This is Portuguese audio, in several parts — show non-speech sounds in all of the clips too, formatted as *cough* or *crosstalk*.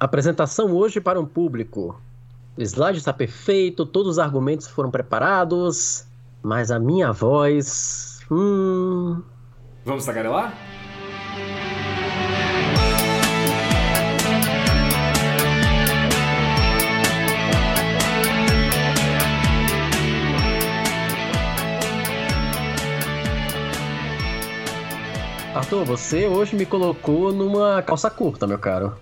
Apresentação hoje para um público. O slide está perfeito, todos os argumentos foram preparados, mas a minha voz. Hum. Vamos tagarelar? Arthur, você hoje me colocou numa calça curta, meu caro.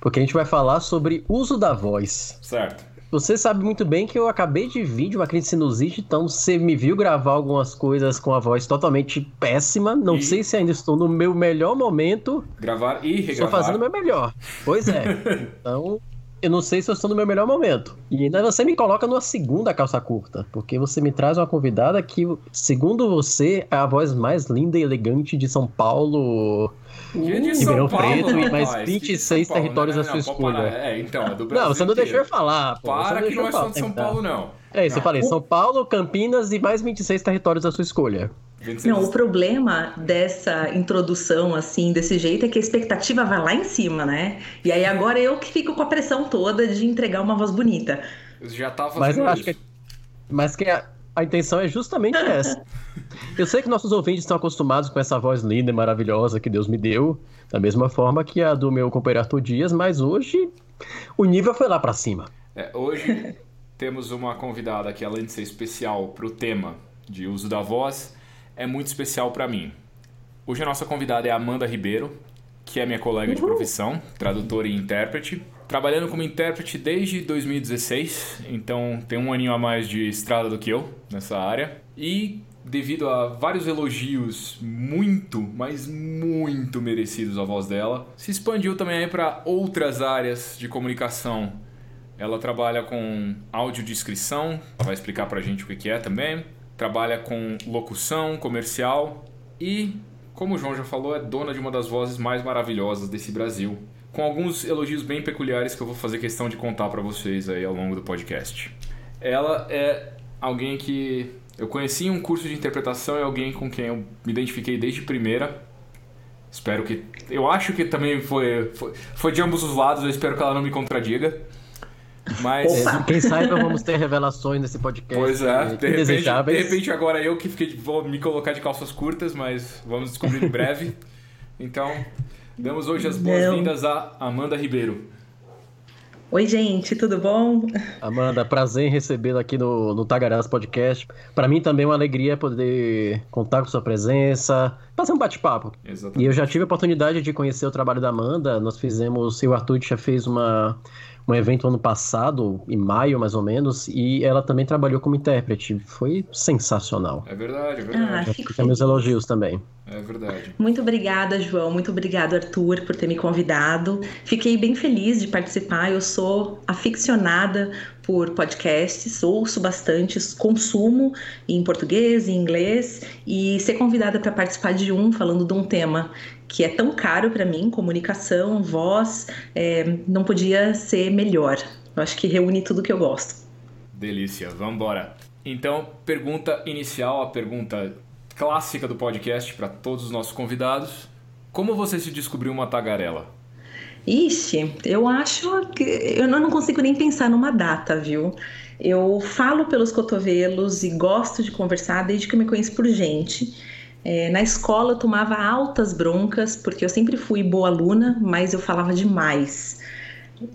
Porque a gente vai falar sobre uso da voz. Certo. Você sabe muito bem que eu acabei de vir de uma crise de sinusite, então você me viu gravar algumas coisas com a voz totalmente péssima. Não e... sei se ainda estou no meu melhor momento. Gravar e regravar. Estou fazendo o meu melhor. Pois é. *laughs* então, eu não sei se eu estou no meu melhor momento. E ainda você me coloca numa segunda calça curta, porque você me traz uma convidada que, segundo você, é a voz mais linda e elegante de São Paulo. Que de São Paulo, Preto e mais 26 Paulo, territórios não, não, não, à sua escolha. É, então, é do Brasil Não, você não deixou eu falar. Pô. Para que não é só de São Paulo, não. É isso, eu falei. São Paulo, Campinas e mais 26 territórios à sua escolha. Não, o problema dessa introdução assim, desse jeito, é que a expectativa vai lá em cima, né? E aí agora eu que fico com a pressão toda de entregar uma voz bonita. Eu já tava Mas eu acho que. Mas que a, a intenção é justamente *laughs* essa. Eu sei que nossos ouvintes estão acostumados com essa voz linda e maravilhosa que Deus me deu, da mesma forma que a do meu companheiro Arthur Dias, mas hoje o nível foi lá para cima. É, hoje *laughs* temos uma convidada que, além de ser especial para o tema de uso da voz, é muito especial para mim. Hoje a nossa convidada é Amanda Ribeiro, que é minha colega de profissão, tradutora e intérprete. Trabalhando como intérprete desde 2016, então tem um aninho a mais de estrada do que eu nessa área. E devido a vários elogios muito, mas muito merecidos à voz dela, se expandiu também para outras áreas de comunicação. Ela trabalha com audiodescrição, vai explicar para a gente o que é também trabalha com locução comercial e, como o João já falou, é dona de uma das vozes mais maravilhosas desse Brasil. Com alguns elogios bem peculiares que eu vou fazer questão de contar para vocês aí ao longo do podcast. Ela é alguém que eu conheci em um curso de interpretação e alguém com quem eu me identifiquei desde primeira. Espero que. Eu acho que também foi, foi, foi de ambos os lados, eu espero que ela não me contradiga. Mas. Opa. Quem saiba, vamos ter revelações nesse podcast. Pois é, de repente, de repente agora eu que fiquei, vou me colocar de calças curtas, mas vamos descobrir em breve. *laughs* Então, damos hoje as boas-vindas a Amanda Ribeiro. Oi, gente, tudo bom? Amanda, prazer em recebê-la aqui no, no Tagarás Podcast. Para mim também é uma alegria poder contar com sua presença, fazer um bate-papo. E eu já tive a oportunidade de conhecer o trabalho da Amanda. Nós fizemos, o Arthur já fez uma, um evento ano passado, em maio mais ou menos, e ela também trabalhou como intérprete. Foi sensacional. É verdade, é verdade. Ah, fico Fica meus elogios também. É verdade. Muito obrigada, João. Muito obrigado, Arthur, por ter me convidado. Fiquei bem feliz de participar. Eu sou aficionada por podcasts, ouço bastante, consumo em português, em inglês, e ser convidada para participar de um falando de um tema que é tão caro para mim, comunicação, voz, é, não podia ser melhor. Eu acho que reúne tudo que eu gosto. Delícia, vamos embora. Então, pergunta inicial, a pergunta clássica do podcast para todos os nossos convidados. Como você se descobriu uma tagarela? Ixi, eu acho que eu não consigo nem pensar numa data, viu? Eu falo pelos cotovelos e gosto de conversar desde que eu me conheço por gente. É, na escola eu tomava altas broncas, porque eu sempre fui boa aluna, mas eu falava demais.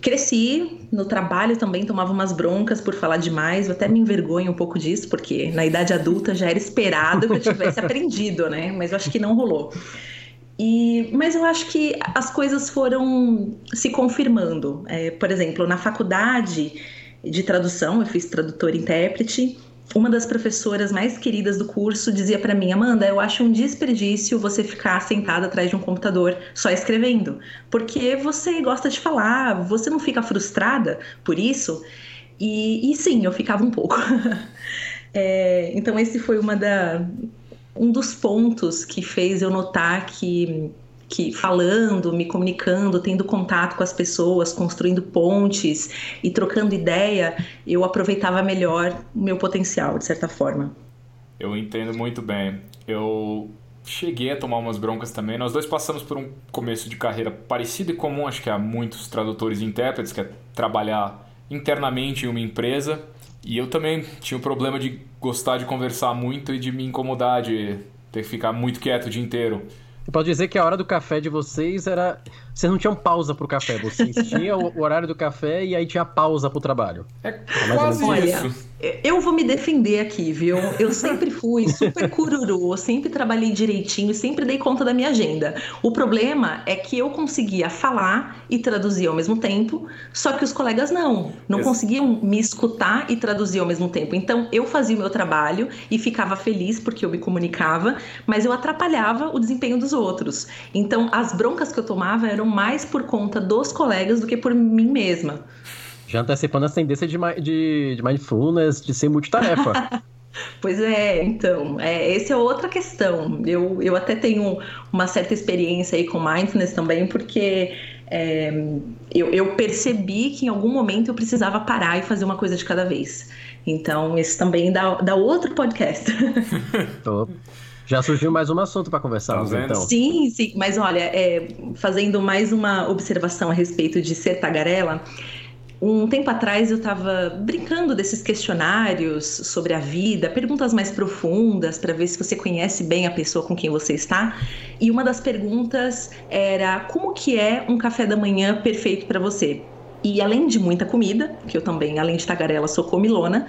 Cresci, no trabalho também tomava umas broncas por falar demais, eu até me envergonho um pouco disso, porque na idade adulta já era esperado que eu tivesse *laughs* aprendido, né? Mas eu acho que não rolou. E, mas eu acho que as coisas foram se confirmando. É, por exemplo, na faculdade de tradução, eu fiz tradutor e intérprete, uma das professoras mais queridas do curso dizia para mim, Amanda, eu acho um desperdício você ficar sentada atrás de um computador só escrevendo, porque você gosta de falar, você não fica frustrada por isso? E, e sim, eu ficava um pouco. *laughs* é, então esse foi uma da, um dos pontos que fez eu notar que que falando, me comunicando, tendo contato com as pessoas, construindo pontes e trocando ideia, eu aproveitava melhor o meu potencial, de certa forma. Eu entendo muito bem. Eu cheguei a tomar umas broncas também. Nós dois passamos por um começo de carreira parecido e comum, acho que há muitos tradutores e intérpretes, que é trabalhar internamente em uma empresa. E eu também tinha o problema de gostar de conversar muito e de me incomodar, de ter que ficar muito quieto o dia inteiro. Posso dizer que a hora do café de vocês era. Vocês não tinham pausa pro café, vocês *laughs* tinham o horário do café e aí tinha pausa pro trabalho. É quase isso. Eu vou me defender aqui, viu? Eu sempre fui super cururu, sempre trabalhei direitinho, sempre dei conta da minha agenda. O problema é que eu conseguia falar e traduzir ao mesmo tempo, só que os colegas não, não Ex conseguiam me escutar e traduzir ao mesmo tempo. Então eu fazia o meu trabalho e ficava feliz porque eu me comunicava, mas eu atrapalhava o desempenho dos outros. Então as broncas que eu tomava eram mais por conta dos colegas do que por mim mesma. Já antecipando a tendência de, de, de mindfulness, de ser multitarefa. *laughs* Pois é, então, é, essa é outra questão. Eu, eu até tenho uma certa experiência aí com mindfulness também, porque é, eu, eu, percebi que em algum momento eu precisava parar e fazer uma coisa de cada vez. Então, esse também dá, dá outro podcast. *laughs* Já surgiu mais um assunto para conversarmos, tá então. Sim, sim. Mas olha, é, fazendo mais uma observação a respeito de ser tagarela, um tempo atrás eu estava brincando desses questionários sobre a vida, perguntas mais profundas para ver se você conhece bem a pessoa com quem você está. E uma das perguntas era como que é um café da manhã perfeito para você? E além de muita comida, que eu também, além de tagarela, sou comilona,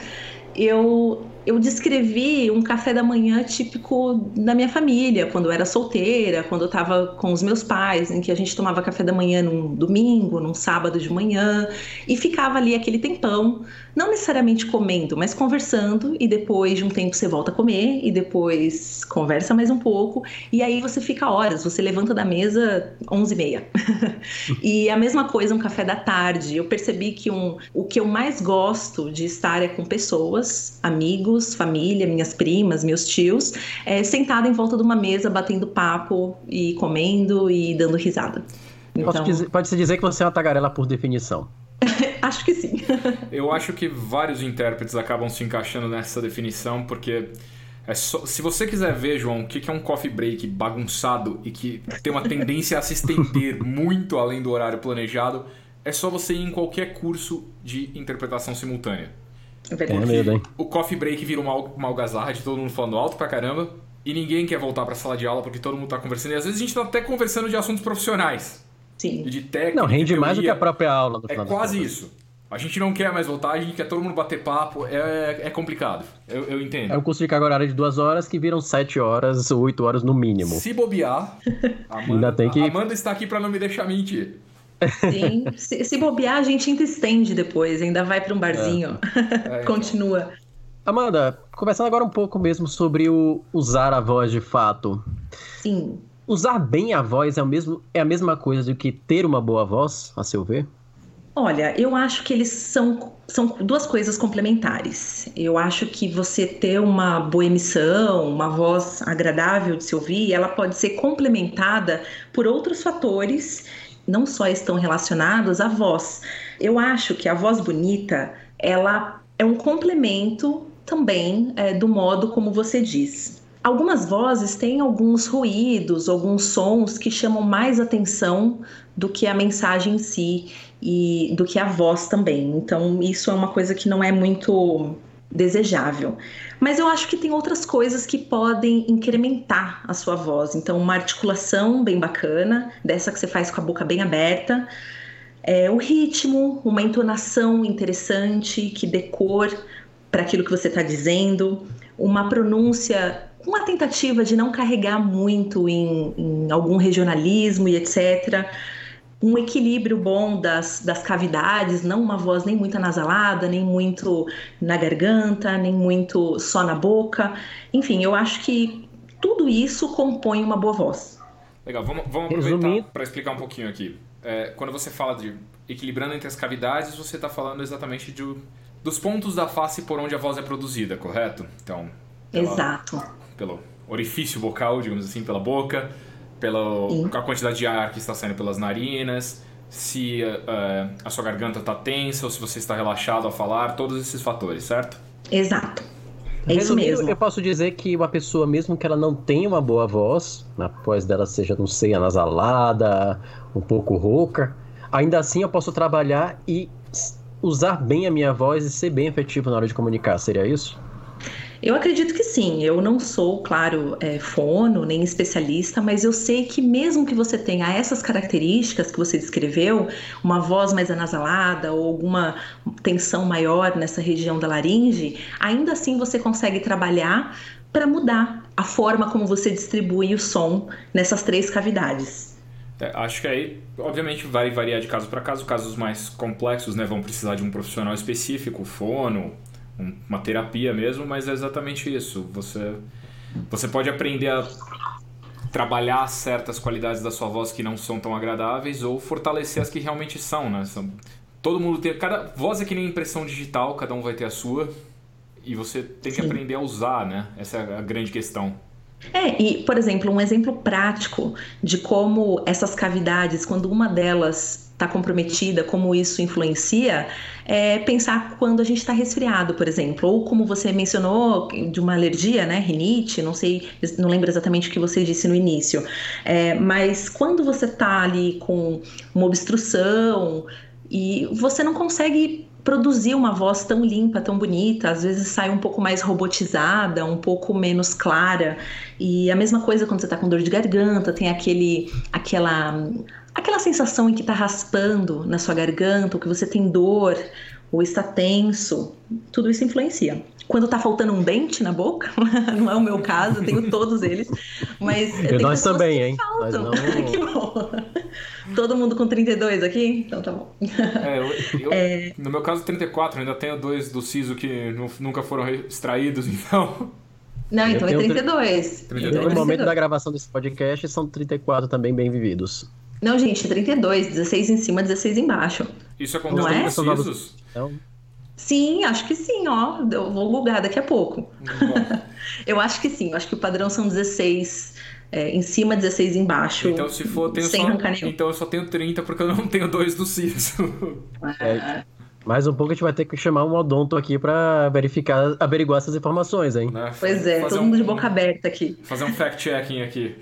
eu eu descrevi um café da manhã típico da minha família, quando eu era solteira, quando eu estava com os meus pais, em que a gente tomava café da manhã num domingo, num sábado de manhã, e ficava ali aquele tempão, não necessariamente comendo, mas conversando, e depois de um tempo você volta a comer, e depois conversa mais um pouco, e aí você fica horas, você levanta da mesa 11h30. *laughs* e a mesma coisa um café da tarde. Eu percebi que um, o que eu mais gosto de estar é com pessoas, amigos, amigos, família, minhas primas, meus tios, é, sentada em volta de uma mesa, batendo papo e comendo e dando risada. Então... Pode-se dizer que você é uma tagarela por definição. *laughs* acho que sim. *laughs* Eu acho que vários intérpretes acabam se encaixando nessa definição, porque é só, se você quiser ver, João, o que é um coffee break bagunçado e que tem uma tendência a se estender *laughs* muito além do horário planejado, é só você ir em qualquer curso de interpretação simultânea. É verdade. medo, hein? O coffee break vira uma, uma algazarra de todo mundo falando alto pra caramba. E ninguém quer voltar pra sala de aula porque todo mundo tá conversando. E às vezes a gente tá até conversando de assuntos profissionais. Sim. De técnica. Não, rende mais do que a própria aula. é quase isso. A gente não quer mais voltar, a gente quer todo mundo bater papo. É, é complicado. Eu, eu entendo. É um curso de carga horária de duas horas que viram sete horas, oito horas no mínimo. Se bobear, *laughs* Amanda, Ainda tem que... Amanda está aqui para não me deixar mentir. Sim, se, se, bobear, a gente ainda estende depois, ainda vai para um barzinho. É. *laughs* É, Continua. Amanda, conversando agora um pouco mesmo sobre o usar a voz de fato. Sim. Usar bem a voz é, o mesmo, é a mesma coisa do que ter uma boa voz, a seu ver? Olha, eu acho que eles são, são duas coisas complementares. Eu acho que você ter uma boa emissão, uma voz agradável de se ouvir, ela pode ser complementada por outros fatores não só estão relacionados à voz. Eu acho que a voz bonita, ela é um complemento também é, do modo como você diz. Algumas vozes têm alguns ruídos, alguns sons que chamam mais atenção do que a mensagem em si e do que a voz também. Então, isso é uma coisa que não é muito desejável. Mas eu acho que tem outras coisas que podem incrementar a sua voz. Então, uma articulação bem bacana, dessa que você faz com a boca bem aberta. É, o ritmo, uma entonação interessante que dê cor para aquilo que você está dizendo, uma pronúncia, uma tentativa de não carregar muito em, em algum regionalismo e etc um equilíbrio bom das, das cavidades, não uma voz nem muito anasalada, nem muito na garganta, nem muito só na boca. Enfim, eu acho que tudo isso compõe uma boa voz. Legal, vamos, vamos aproveitar para explicar um pouquinho aqui. É, quando você fala de equilibrando entre as cavidades, você está falando exatamente de, dos pontos da face por onde a voz é produzida, correto? Então, pela, Exato. Pelo orifício vocal, digamos assim, pela boca, pela a quantidade de ar que está saindo pelas narinas, se uh, a sua garganta está tensa ou se você está relaxado ao falar, todos esses fatores, certo? Exato. É isso mesmo. Eu posso dizer que uma pessoa, mesmo que ela não tenha uma boa voz, a voz dela seja, não sei, anasalada, um pouco rouca, ainda assim eu posso trabalhar e usar bem a minha voz e ser bem efetivo na hora de comunicar, seria isso? Eu acredito que sim. Eu não sou, claro, é, fono nem especialista, mas eu sei que mesmo que você tenha essas características que você descreveu, uma voz mais anasalada ou alguma tensão maior nessa região da laringe, ainda assim você consegue trabalhar para mudar a forma como você distribui o som nessas três cavidades. É, acho que aí, obviamente, vai variar de caso para caso. Casos mais complexos né, vão precisar de um profissional específico, fono, uma terapia mesmo, mas é exatamente isso. Você, você pode aprender a trabalhar certas qualidades da sua voz que não são tão agradáveis ou fortalecer as que realmente são, né? São, todo mundo tem. Cada voz é que nem impressão digital, cada um vai ter a sua. E você tem Sim. que aprender a usar, né? Essa é a grande questão. É, e, por exemplo, um exemplo prático de como essas cavidades, quando uma delas está comprometida, como isso influencia, é pensar quando a gente está resfriado, por exemplo, ou como você mencionou de uma alergia, né, rinite, não sei, não lembro exatamente o que você disse no início, é, mas quando você está ali com uma obstrução e você não consegue produzir uma voz tão limpa, tão bonita, às vezes sai um pouco mais robotizada, um pouco menos clara. E a mesma coisa quando você está com dor de garganta, tem aquele aquela aquela sensação em que está raspando na sua garganta, ou que você tem dor, ou está tenso, tudo isso influencia. Quando está faltando um dente na boca, *laughs* não é o meu caso, eu tenho todos eles, mas e nós também, hein? *laughs* Não... que bom. Todo mundo com 32 aqui? Então tá bom. É, eu, eu, é... No meu caso, 34, ainda tenho dois do siso que nunca foram extraídos, *laughs* então. Não, então é 32. 32. No momento da gravação desse podcast, são 34 também bem vividos. Não, gente, 32, 16 em cima, 16 embaixo. Isso acontece é? com precisos? Então... Sim, acho que sim, ó. Eu vou lugar daqui a pouco. *laughs* eu acho que sim, eu acho que o padrão são 16 é, em cima, 16 embaixo. Então, se for, tenho sem só, Então eu só tenho 30 porque eu não tenho dois do siso. É. Mais um pouco a gente vai ter que chamar um odonto aqui para verificar, averiguar essas informações, hein? Né? Pois é, todo um, mundo de boca aberta aqui. Fazer um fact-checking aqui.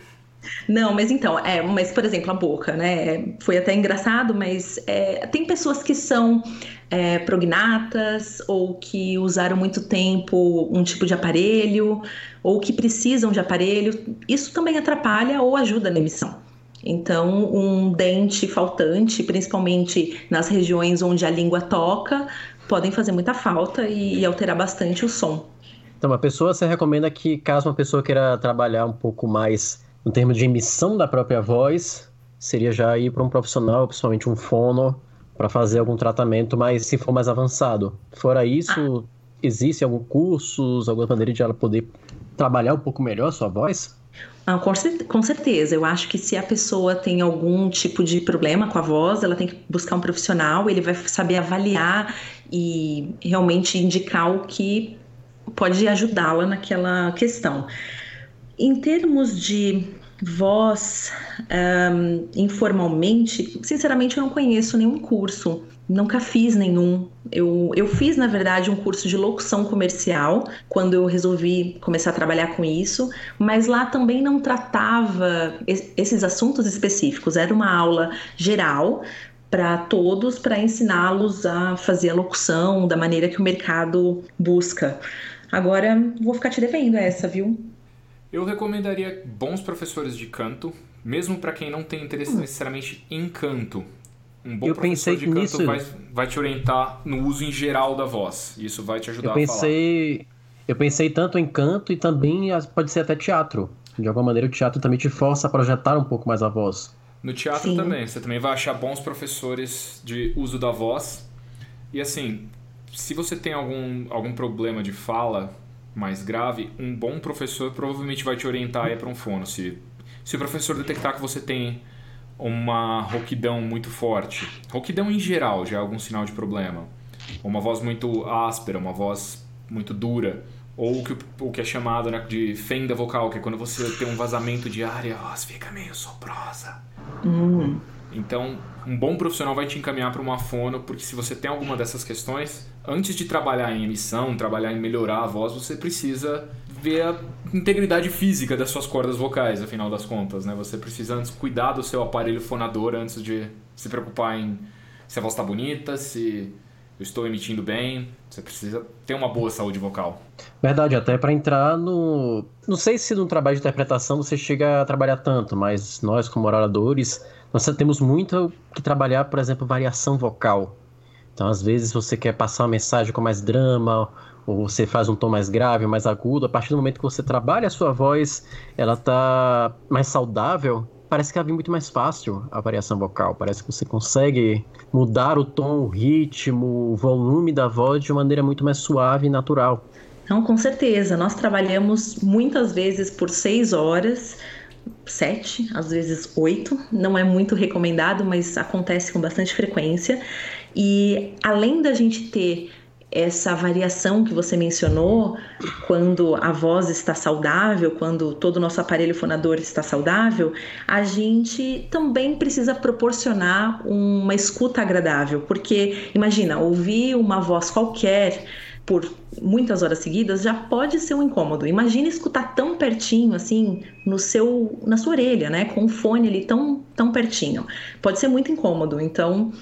Não, mas então, é, mas por exemplo, a boca, né? Foi até engraçado, mas é, tem pessoas que são é, prognatas ou que usaram muito tempo um tipo de aparelho ou que precisam de aparelho. Isso também atrapalha ou ajuda na emissão. Então, um dente faltante, principalmente nas regiões onde a língua toca, podem fazer muita falta e, e alterar bastante o som. Então, uma pessoa, você recomenda que, caso uma pessoa queira trabalhar um pouco mais no termo de emissão da própria voz, seria já ir para um profissional, principalmente um fono, para fazer algum tratamento, mas se for mais avançado. Fora isso, ah. existe algum cursos, alguma maneira de ela poder trabalhar um pouco melhor a sua voz? Ah, com certeza. Eu acho que se a pessoa tem algum tipo de problema com a voz, ela tem que buscar um profissional, ele vai saber avaliar e realmente indicar o que pode ajudá-la naquela questão. Em termos de voz, um, informalmente, sinceramente eu não conheço nenhum curso, nunca fiz nenhum. Eu, eu fiz, na verdade, um curso de locução comercial quando eu resolvi começar a trabalhar com isso, mas lá também não tratava esses assuntos específicos, era uma aula geral para todos, para ensiná-los a fazer a locução da maneira que o mercado busca. Agora, vou ficar te devendo essa, viu? Eu recomendaria bons professores de canto, mesmo para quem não tem interesse hum. necessariamente em canto. Um bom eu professor de canto nisso... vai, vai te orientar no uso em geral da voz. Isso vai te ajudar eu pensei, a falar. Eu pensei tanto em canto e também pode ser até teatro. De alguma maneira o teatro também te força a projetar um pouco mais a voz. No teatro Sim. também. Você também vai achar bons professores de uso da voz. E assim, se você tem algum, algum problema de fala, mais grave, um bom professor provavelmente vai te orientar para um fono. Se, se o professor detectar que você tem uma rouquidão muito forte, rouquidão em geral já é algum sinal de problema, uma voz muito áspera, uma voz muito dura, ou o que, o que é chamado né, de fenda vocal, que é quando você tem um vazamento de ar e a voz fica meio soprosa. Hum. Então, um bom profissional vai te encaminhar para uma fono, porque se você tem alguma dessas questões, antes de trabalhar em emissão, trabalhar em melhorar a voz, você precisa ver a integridade física das suas cordas vocais, afinal das contas, né? Você precisa antes cuidar do seu aparelho fonador antes de se preocupar em se a voz está bonita, se eu estou emitindo bem. Você precisa ter uma boa saúde vocal. Verdade, até para entrar no. Não sei se no trabalho de interpretação você chega a trabalhar tanto, mas nós, como oradores, nós temos muito que trabalhar, por exemplo, variação vocal. Então, às vezes, você quer passar uma mensagem com mais drama, ou você faz um tom mais grave, mais agudo. A partir do momento que você trabalha a sua voz, ela tá mais saudável, parece que ela vem muito mais fácil a variação vocal. Parece que você consegue mudar o tom, o ritmo, o volume da voz de uma maneira muito mais suave e natural. Não, com certeza. Nós trabalhamos muitas vezes por seis horas, sete, às vezes oito. Não é muito recomendado, mas acontece com bastante frequência. E além da gente ter essa variação que você mencionou, quando a voz está saudável, quando todo o nosso aparelho fonador está saudável, a gente também precisa proporcionar uma escuta agradável, porque imagina, ouvir uma voz qualquer por muitas horas seguidas já pode ser um incômodo. Imagina escutar tão pertinho assim no seu na sua orelha, né, com o fone ali tão tão pertinho. Pode ser muito incômodo. Então,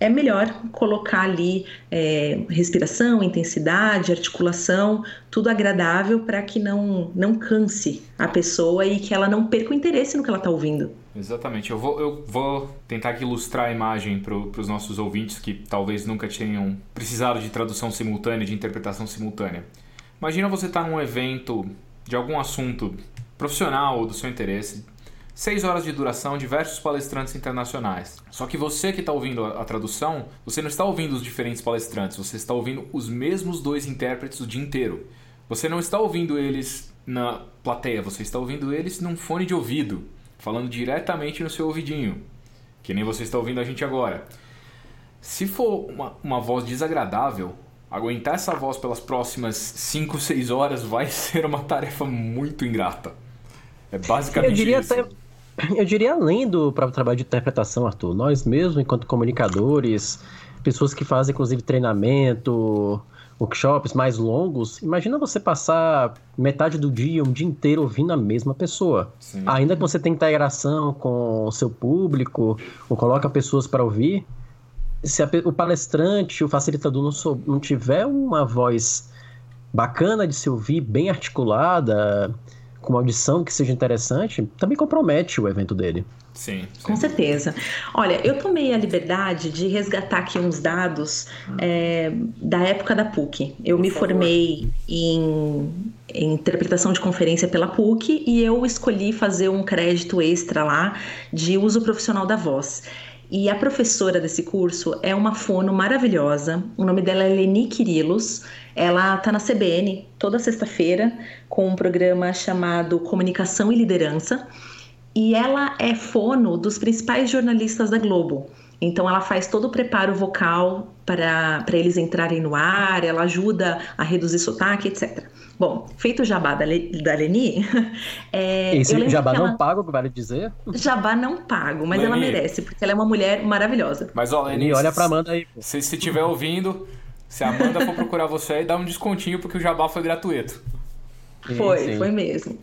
é melhor colocar ali é, respiração, intensidade, articulação, tudo agradável para que não, não canse a pessoa e que ela não perca o interesse no que ela está ouvindo. Exatamente. Eu vou, eu vou tentar ilustrar a imagem para os nossos ouvintes que talvez nunca tenham precisado de tradução simultânea, de interpretação simultânea. Imagina você estar tá num evento de algum assunto profissional ou do seu interesse, Seis horas de duração, diversos palestrantes internacionais. Só que você que está ouvindo a, a, tradução, você não está ouvindo os diferentes palestrantes, você está ouvindo os mesmos dois intérpretes o dia inteiro. Você não está ouvindo eles na plateia, você está ouvindo eles num fone de ouvido, falando diretamente no seu ouvidinho, que nem você está ouvindo a gente agora. Se for uma, uma voz desagradável, aguentar essa voz pelas próximas 5, 6 horas vai *laughs* ser uma tarefa muito ingrata. É basicamente eu diria isso. Até, eu diria além do próprio trabalho de interpretação, Arthur. Nós mesmos, enquanto comunicadores, pessoas que fazem inclusive treinamento, workshops mais longos, imagina você passar metade do dia, um dia inteiro ouvindo a mesma pessoa. Sim. Ainda que você tenha integração com o seu público, ou coloca pessoas para ouvir, se a, o palestrante, o facilitador não, sou, não tiver uma voz bacana de se ouvir, bem articulada, com uma audição que seja interessante, também compromete o evento dele. Sim, sim, Com certeza. Olha, eu tomei a liberdade de resgatar aqui uns dados é, da época da PUC. Eu Por me favor. formei em, em, interpretação de conferência pela PUC e eu escolhi fazer um crédito extra lá de uso profissional da voz. E a professora desse curso é uma fono maravilhosa. O nome dela é Leni Quirilos. Ela está na CBN toda sexta-feira com um programa chamado Comunicação e Liderança. E ela é fono dos principais jornalistas da Globo. Então ela faz todo o preparo vocal para, para eles entrarem no ar, ela ajuda a reduzir sotaque, etc. Bom, feito o jabá da, Le, da Leni. *laughs* É, Esse jabá ela... não pago, vale dizer? Jabá não pago, mas Leni. ela merece, porque ela é uma mulher maravilhosa. Mas ó, Leni, olha pra Amanda aí. Se estiver ouvindo, se a Amanda for procurar você aí, dá um descontinho, porque o jabá foi gratuito. Foi, sim, sim. foi mesmo.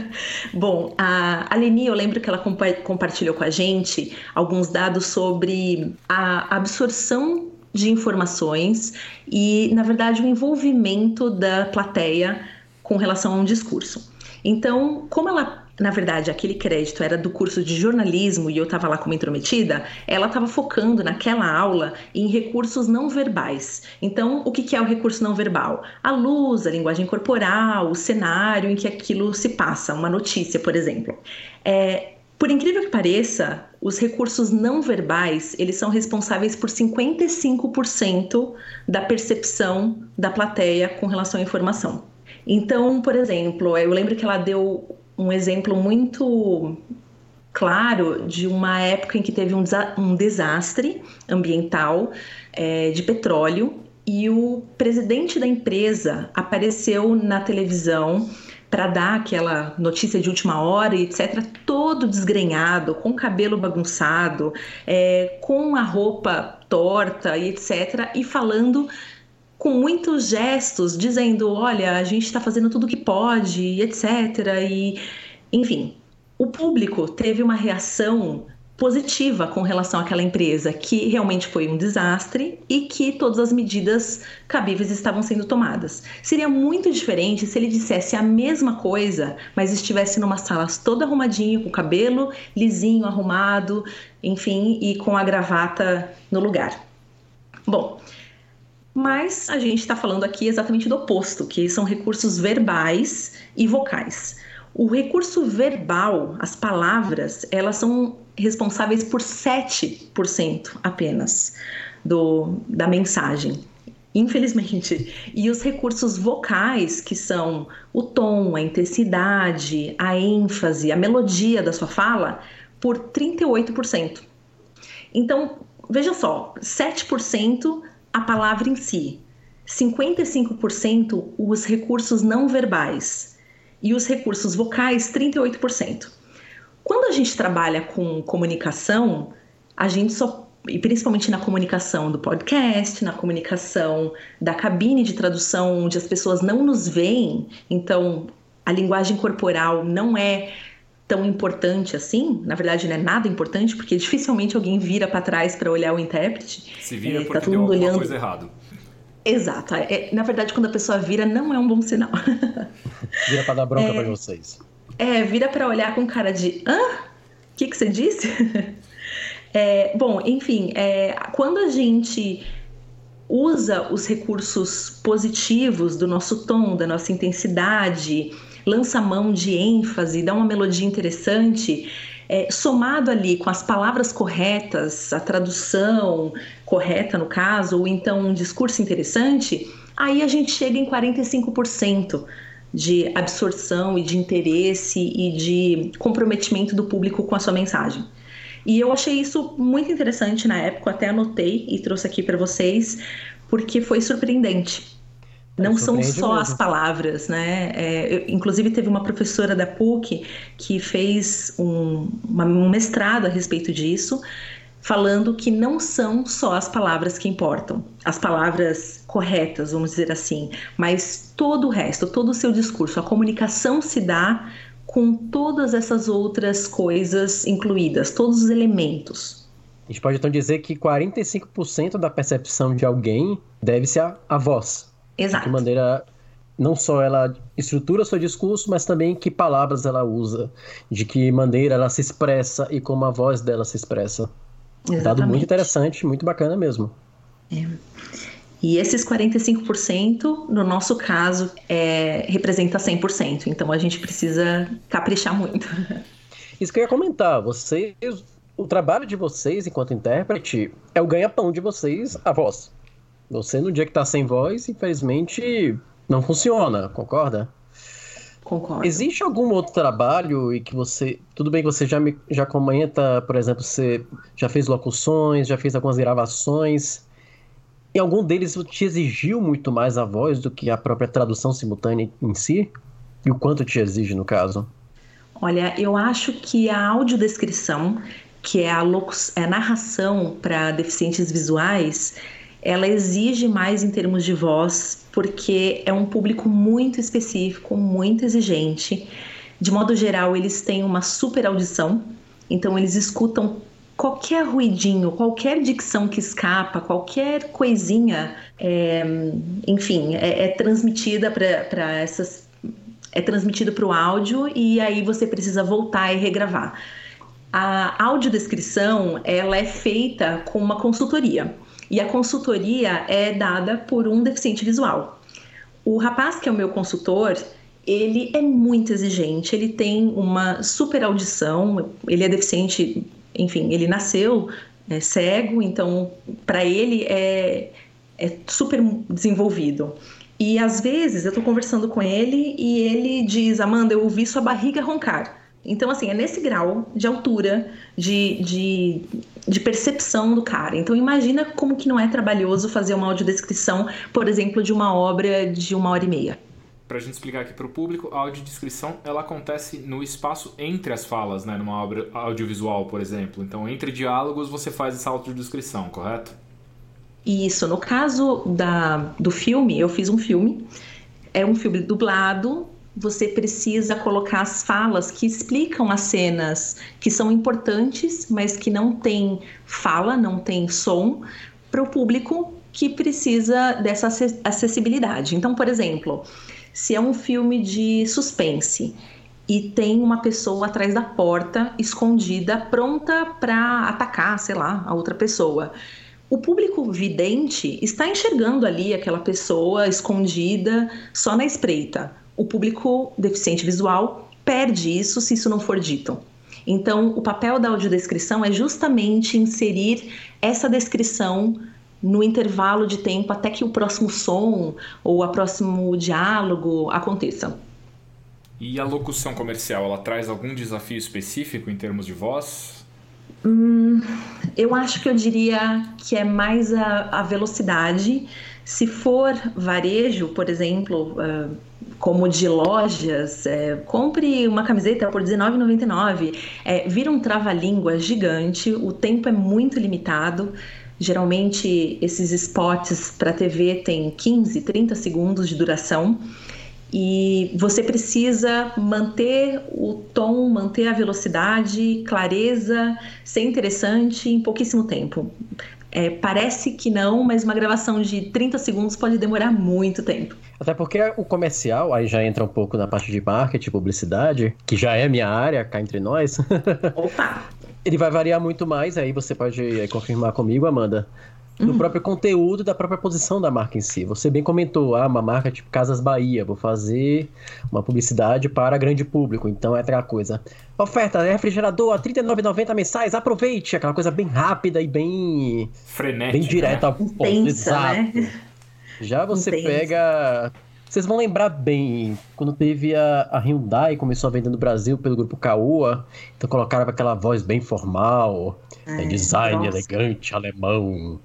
*laughs* Bom, a, a Leni, eu lembro que ela compa compartilhou com a gente alguns dados sobre a absorção de informações e, na verdade, o envolvimento da plateia com relação a um discurso. Então, como ela, na verdade, aquele crédito era do curso de jornalismo e eu estava lá como intrometida, ela estava focando naquela aula em recursos não verbais. Então, o que é o recurso não verbal? A luz, a linguagem corporal, o cenário em que aquilo se passa, uma notícia, por exemplo. É, por incrível que pareça, os recursos não verbais, eles são responsáveis por 55% da percepção da plateia com relação à informação. Então, por exemplo, eu lembro que ela deu um exemplo muito claro de uma época em que teve um, um desastre ambiental é, de petróleo e o presidente da empresa apareceu na televisão para dar aquela notícia de última hora e etc., todo desgrenhado, com o cabelo bagunçado, é, com a roupa torta e etc., e falando com muitos gestos, dizendo: olha, a gente está fazendo tudo o que pode, etc. E, enfim, o público teve uma reação positiva com relação àquela empresa, que realmente foi um desastre e que todas as medidas cabíveis estavam sendo tomadas. Seria muito diferente se ele dissesse a mesma coisa, mas estivesse numa sala toda arrumadinho, com o cabelo lisinho, arrumado, enfim, e com a gravata no lugar. Bom, mas a gente está falando aqui exatamente do oposto, que são recursos verbais e vocais. O recurso verbal, as palavras, elas são responsáveis por 7% apenas do, da mensagem. Infelizmente. E os recursos vocais, que são o tom, a intensidade, a ênfase, a melodia da sua fala, por 38%. Então, veja só, 7% a palavra em si, 55% os recursos não verbais e os recursos vocais, 38%. Quando a gente trabalha com comunicação, a gente só e principalmente na comunicação do podcast, na comunicação da cabine de tradução, onde as pessoas não nos veem, então a linguagem corporal não é tão importante assim. Na verdade, não é nada importante, porque dificilmente alguém vira para trás para olhar o intérprete. Se vira é, porque tá todo mundo olhando coisa errada. Exato. É, na verdade, quando a pessoa vira, não é um bom sinal. *laughs* vira para dar bronca é, para vocês. É, vira para olhar com cara de hã? O que, que você disse? *laughs* é, bom, enfim, é, quando a gente usa os recursos positivos do nosso tom, da nossa intensidade, lança mão de ênfase, dá uma melodia interessante, é, somado ali com as palavras corretas, a tradução correta no caso, ou então um discurso interessante, aí a gente chega em 45% de absorção e de interesse e de comprometimento do público com a sua mensagem. E eu achei isso muito interessante na época, até anotei e trouxe aqui para vocês, porque foi surpreendente. Não são só as palavras, né? É, eu, inclusive teve uma professora da PUC que fez um, uma, um mestrado a respeito disso, falando que não são só as palavras que importam, as palavras corretas, vamos dizer assim, mas todo o resto, todo o seu discurso, a comunicação se dá com todas essas outras coisas incluídas, todos os elementos. A gente pode então dizer que 45% da percepção de alguém deve ser a, a voz. Exato. De que maneira não só ela estrutura seu discurso, mas também que palavras ela usa, de que maneira ela se expressa e como a voz dela se expressa. Exatamente. Dado muito interessante, muito bacana mesmo. É. E esses 45%, no nosso caso, é, representa 100%. Então a gente precisa caprichar muito. Isso que eu ia comentar. Vocês, o trabalho de vocês enquanto intérprete é o ganha-pão de vocês, a voz. Você, no dia que tá sem voz, infelizmente, não funciona, concorda? Concordo. Existe algum outro trabalho e que você. Tudo bem que você já, me, já comenta, por exemplo, você já fez locuções, já fez algumas gravações. E algum deles te exigiu muito mais a voz do que a própria tradução simultânea em si? E o quanto te exige, no caso? Olha, eu acho que a audiodescrição, que é a, é a narração para deficientes visuais, ela exige mais em termos de voz, porque é um público muito específico, muito exigente. De modo geral, eles têm uma super audição, então eles escutam qualquer ruidinho, qualquer dicção que escapa, qualquer coisinha, é, enfim, é, é transmitida para essas. É transmitido para o áudio e aí você precisa voltar e regravar. A audiodescrição ela é feita com uma consultoria. E a consultoria é dada por um deficiente visual. O rapaz que é o meu consultor, ele é muito exigente, ele tem uma super audição, ele é deficiente, enfim, ele nasceu é, cego, então para ele é, é super desenvolvido. E às vezes eu estou conversando com ele e ele diz: Amanda, eu ouvi sua barriga roncar. Então, assim, é nesse grau de altura, de, de, de, percepção do cara. Então, imagina como que não é trabalhoso fazer uma audiodescrição, por exemplo, de uma obra de uma hora e meia. pra gente explicar aqui para o público, a audiodescrição ela acontece no espaço entre as falas, né? Numa obra audiovisual, por exemplo. Então, entre diálogos você faz essa audiodescrição, correto? Isso. No caso da, do filme, eu fiz um filme. É um filme dublado. Você precisa colocar as falas que explicam as cenas que são importantes, mas que não tem fala, não tem som, para o público que precisa dessa acessibilidade. Então, por exemplo, se é um filme de suspense e tem uma pessoa atrás da porta, escondida, pronta para atacar, sei lá, a outra pessoa. O público vidente está enxergando ali aquela pessoa escondida só na espreita. O público deficiente visual perde isso se isso não for dito. Então, o papel da audiodescrição é justamente inserir essa descrição no intervalo de tempo até que o próximo som ou o próximo diálogo aconteça. E a locução comercial, ela traz algum desafio específico em termos de voz? Hum, eu acho que eu diria que é mais a, a velocidade. Se for varejo, por exemplo, uh, como de lojas, é, compre uma camiseta por R$19,99, é, vira um trava-língua gigante, o tempo é muito limitado. Geralmente, esses spots para TV têm 15, 30 segundos de duração e você precisa manter o tom, manter a velocidade, clareza, ser interessante em pouquíssimo tempo. É, parece que não, mas uma gravação de 30 segundos pode demorar muito tempo. Até porque o comercial, aí já entra um pouco na parte de marketing, publicidade, que já é minha área, cá entre nós. *laughs* Opa! Ele vai variar muito mais, aí você pode é, confirmar comigo, Amanda, do uhum. próprio conteúdo da própria posição da marca em si. Você bem comentou, ah, uma marca tipo Casas Bahia, vou fazer uma publicidade para grande público, então é aquela coisa. Oferta, refrigerador a R$ 39,90 mensais, aproveite! Aquela coisa bem rápida e bem... Frenética. Bem direta ao ponto, exato. Né? Já você Intensa. pega vocês vão lembrar bem, quando teve a, a Hyundai, começou a vender no Brasil pelo grupo Caoa, então colocaram aquela voz bem formal, é, design nossa. elegante, alemão,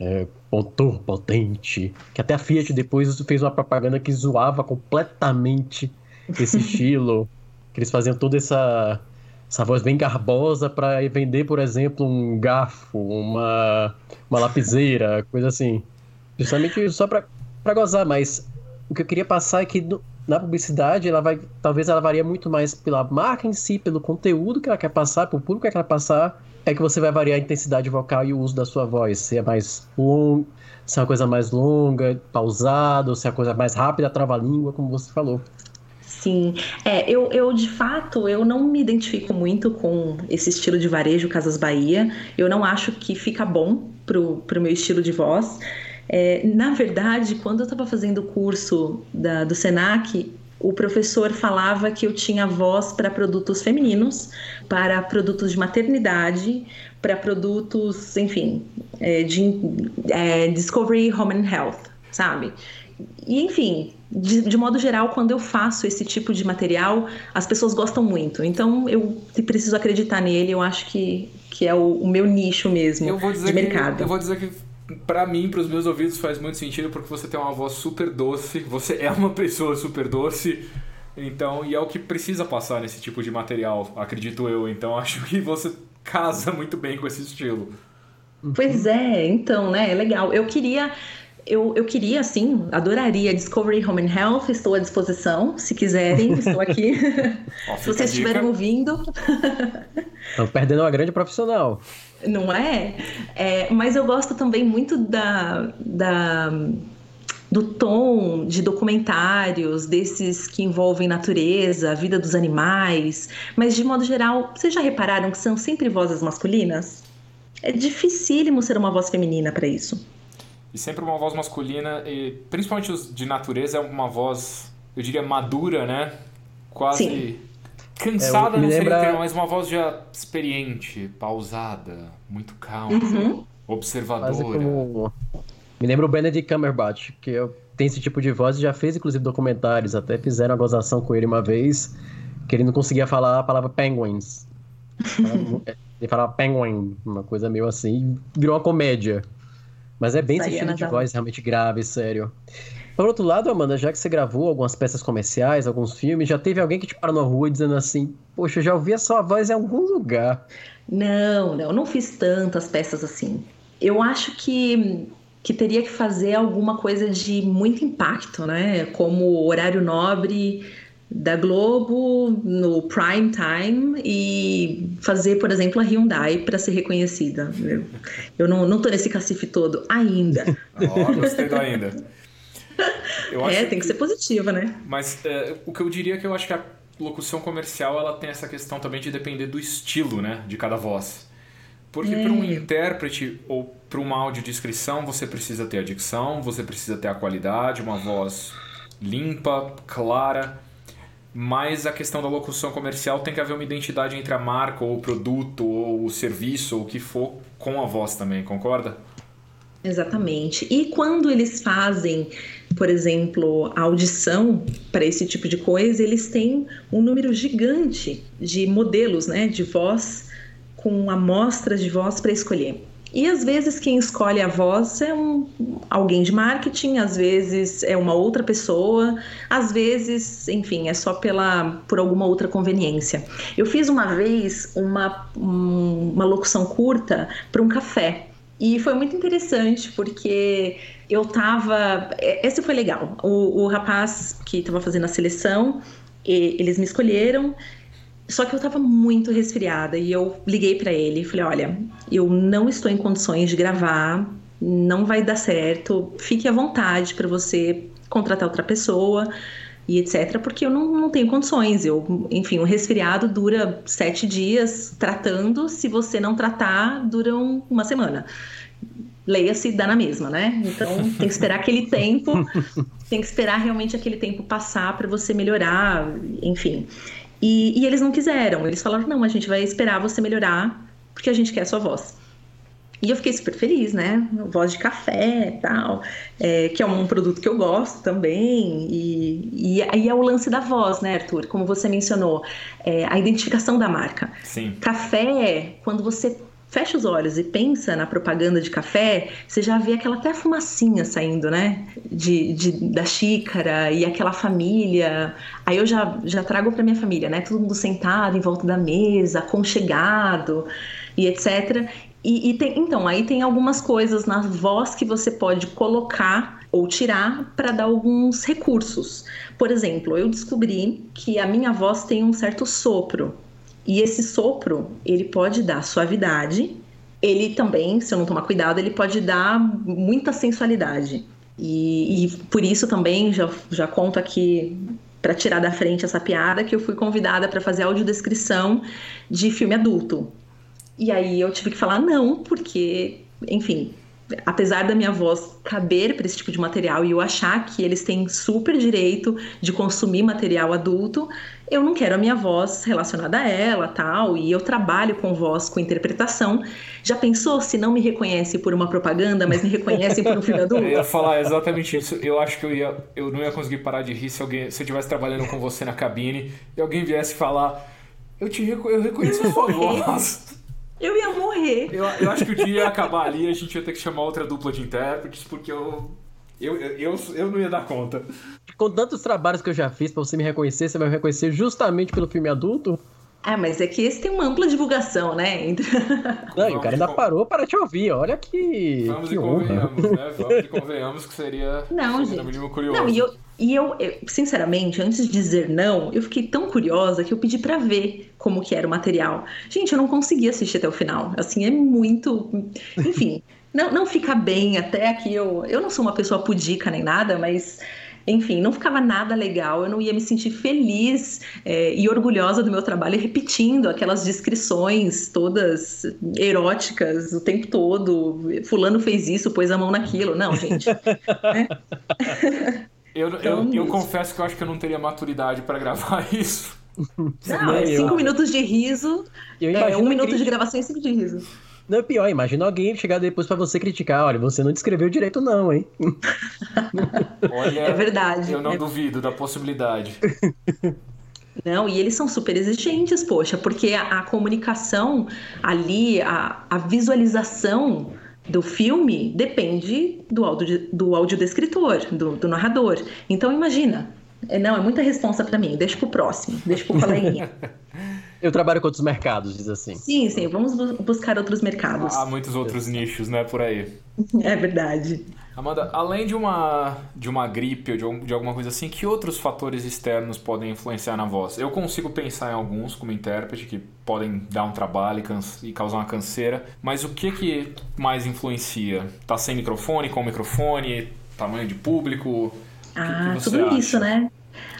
é, motor potente, que até a Fiat depois fez uma propaganda que zoava completamente esse *laughs* estilo, que eles faziam toda essa essa voz bem garbosa para vender, por exemplo, um garfo, uma, uma lapiseira, coisa assim. Justamente só para gozar, mas o que eu queria passar é que no, na publicidade ela vai talvez ela varia muito mais pela marca em si pelo conteúdo que ela quer passar pelo público que ela quer passar é que você vai variar a intensidade vocal e o uso da sua voz se é mais longo se é uma coisa mais longa pausada se é uma coisa mais rápida trava-língua como você falou Sim, é, eu, eu de fato eu não me identifico muito com esse estilo de varejo Casas Bahia. Eu não acho que fica bom pro, pro meu estilo de voz. É, na verdade, quando eu estava fazendo o curso da, do SENAC, o professor falava que eu tinha voz para produtos femininos, para produtos de maternidade, para produtos, enfim, é, de é, Discovery Home and Health, sabe? E enfim, de, de, modo geral, quando eu faço esse tipo de material, as pessoas gostam muito. Então eu preciso acreditar nele, eu acho que, que é o, o meu nicho mesmo de mercado. Que, eu vou dizer que para mim, para os meus ouvidos, faz muito sentido porque você tem uma voz super doce, você é uma pessoa super doce, então, e é o que precisa passar nesse tipo de material, acredito eu. Então, *laughs* acho que você casa muito bem com esse estilo. Pois é, então, né? É legal. Eu queria. Eu, eu queria, assim, adoraria Discovery Home and Health, estou à disposição, se quiserem, estou aqui. *laughs* Ó, se vocês estiverem ouvindo. Estão perdendo uma grande profissional não é? é? Mas eu gosto também muito da, da, do tom de documentários, desses que envolvem natureza, a vida dos animais. Mas, de modo geral, vocês já repararam que são sempre vozes masculinas? É dificílimo ser uma voz feminina para isso. E sempre uma voz masculina, e principalmente os de natureza, é uma voz, eu diria, madura, né? Quase. Sim Cansada é, não lembra... seria mas uma voz já experiente, pausada, muito calma, uhum. observadora. Como... Me lembra o Benedict Cumberbatch, que eu... tem esse tipo de voz e já fez inclusive documentários, até fizeram a gozação com ele uma vez, que ele não conseguia falar a palavra penguins. *laughs* ele falava penguin, uma coisa meio assim, virou uma comédia. Mas é bem esse estilo de voz realmente grave, sério. Por outro lado, Amanda, já que você gravou algumas peças comerciais, alguns filmes, já teve alguém que te parou na rua dizendo assim: Poxa, eu já ouvi a sua voz em algum lugar. Não, não, não fiz tantas peças assim. Eu acho que, que teria que fazer alguma coisa de muito impacto, né? Como Horário Nobre da Globo no prime time e fazer, por exemplo, a Hyundai para ser reconhecida. Eu, não, não tô nesse cacife todo ainda. Ó, oh, gostei do ainda. *laughs* é, tem que, que, ser positiva, né? Mas é, o que eu diria é que eu acho que a locução comercial ela tem essa questão também de depender do estilo, né, de cada voz. Porque é. para um intérprete ou para uma audiodescrição você precisa ter a dicção, você precisa ter a qualidade, uma voz limpa, clara mas a questão da locução comercial tem que haver uma identidade entre a marca ou o produto ou o serviço ou o que for com a voz também, concorda? Exatamente. E quando eles fazem, por exemplo, audição para esse tipo de coisa, eles têm um número gigante de modelos, né, de voz com amostras de voz para escolher. E às vezes quem escolhe a voz é um, alguém de marketing, às vezes é uma outra pessoa, às vezes, enfim, é só pela por alguma outra conveniência. Eu fiz uma vez uma, uma locução curta para um café. E foi muito interessante porque eu tava. Esse foi legal. O, o rapaz que estava fazendo a seleção, eles me escolheram só que eu tava muito resfriada e eu liguei para ele e falei: olha, eu não estou em condições de gravar, não vai dar certo, fique à vontade para você contratar outra pessoa e etc, porque eu não, não tenho condições. Eu, enfim, o resfriado dura sete dias tratando, se você não tratar, dura uma semana. Leia-se dá na mesma, né? Então tem que esperar aquele tempo, *laughs* tem que esperar realmente aquele tempo passar para você melhorar, enfim. E, e eles não quiseram. Eles falaram: não, a gente vai esperar você melhorar, porque a gente quer a sua voz. E eu fiquei super feliz, né? Voz de café e tal, é, que é um produto que eu gosto também. E, e aí é o lance da voz, né, Arthur? Como você mencionou, é, a identificação da marca. Sim. Café, quando você fecha os olhos e pensa na propaganda de café, você já vê aquela até fumacinha saindo, né? De, de da xícara e aquela família. Aí eu já, já trago para minha família, né? Todo mundo sentado em volta da mesa, aconchegado e etc. E, e tem, então, aí tem algumas coisas na voz que você pode colocar ou tirar para dar alguns recursos. Por exemplo, eu descobri que a minha voz tem um certo sopro. E esse sopro, ele pode dar suavidade, ele também, se eu não tomar cuidado, ele pode dar muita sensualidade. E, e por isso também já, já conto aqui para tirar da frente essa piada que eu fui convidada para fazer audiodescrição de filme adulto. E aí eu tive que falar não, porque, enfim, apesar da minha voz caber para esse tipo de material e eu achar que eles têm super direito de consumir material adulto, eu não quero a minha voz relacionada a ela, tal, e eu trabalho com voz, com interpretação. Já pensou se não me reconhece por uma propaganda, mas me reconhece por um filme *laughs* adulto? Eu ia falar exatamente isso. Eu acho que eu, ia, eu não ia conseguir parar de rir se alguém, se eu estivesse trabalhando com você na cabine e alguém viesse falar, eu te eu reconheço a sua *laughs* voz. Eu ia morrer. Eu, eu acho que o dia ia acabar ali e a gente ia ter que chamar outra dupla de intérpretes, porque eu, eu, eu, eu não ia dar conta. Com tantos trabalhos que eu já fiz para você me reconhecer, você vai me reconhecer justamente pelo filme adulto? Ah, mas é que esse tem uma ampla divulgação, né? Não, e o cara ainda parou para te ouvir. Olha que. Vamos que e convenhamos, né? Vamos e convenhamos que seria, não, gente. no mínimo curioso. Não, e eu, e eu, sinceramente, antes de dizer não, eu fiquei tão curiosa que eu pedi para ver como que era o material. Gente, eu não consegui assistir até o final. Assim, é muito. Enfim, *laughs* não, não fica bem até aqui. Eu, eu não sou uma pessoa pudica nem nada, mas. Enfim, não ficava nada legal, eu não ia me sentir feliz é, e orgulhosa do meu trabalho repetindo aquelas descrições todas eróticas o tempo todo. Fulano fez isso, pôs a mão naquilo. Não, gente. *laughs* né? *laughs* Eu, então, eu, eu confesso que eu acho que eu não teria maturidade para gravar *laughs* isso. Não, é cinco minutos de riso, é, um minuto de gravação e cinco de riso. Não, é pior, imagina alguém chegar depois para você criticar, olha, você não descreveu direito não, hein? *laughs* Olha, é verdade. Eu não é... duvido da possibilidade. *laughs* Não, e eles são super exigentes, poxa, porque a, a comunicação ali, a, a visualização do filme depende do, áudio, do audiodescritor, do, do narrador. Então imagina, é, não, é muita responsa para mim, deixa pro próximo, deixa pro coleguinha. *laughs* Eu trabalho com outros mercados, diz assim. Sim, sim, vamos buscar outros mercados. Há muitos outros nichos, né, por aí. *laughs* É verdade. Amanda, além de uma, de uma gripe ou de, de alguma coisa assim, que outros fatores externos podem influenciar na voz? Eu consigo pensar em alguns, como intérprete, que podem dar um trabalho e, e causar uma canseira, mas o que, que mais influencia? Tá sem microfone, com microfone, tamanho de público? Ah, que que tudo acha? isso, né?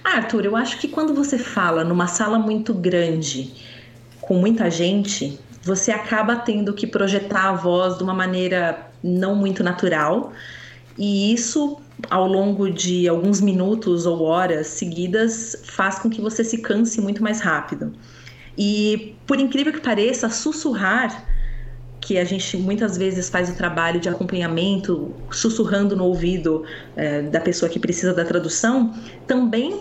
Ah, Arthur, eu acho que quando você fala numa sala muito grande, com muita gente, você acaba tendo que projetar a voz de uma maneira não muito natural. E isso, ao longo de alguns minutos ou horas seguidas, faz com que você se canse muito mais rápido. E, por incrível que pareça, sussurrar, que a gente muitas vezes faz o trabalho de acompanhamento, sussurrando no ouvido é, da pessoa que precisa da tradução, também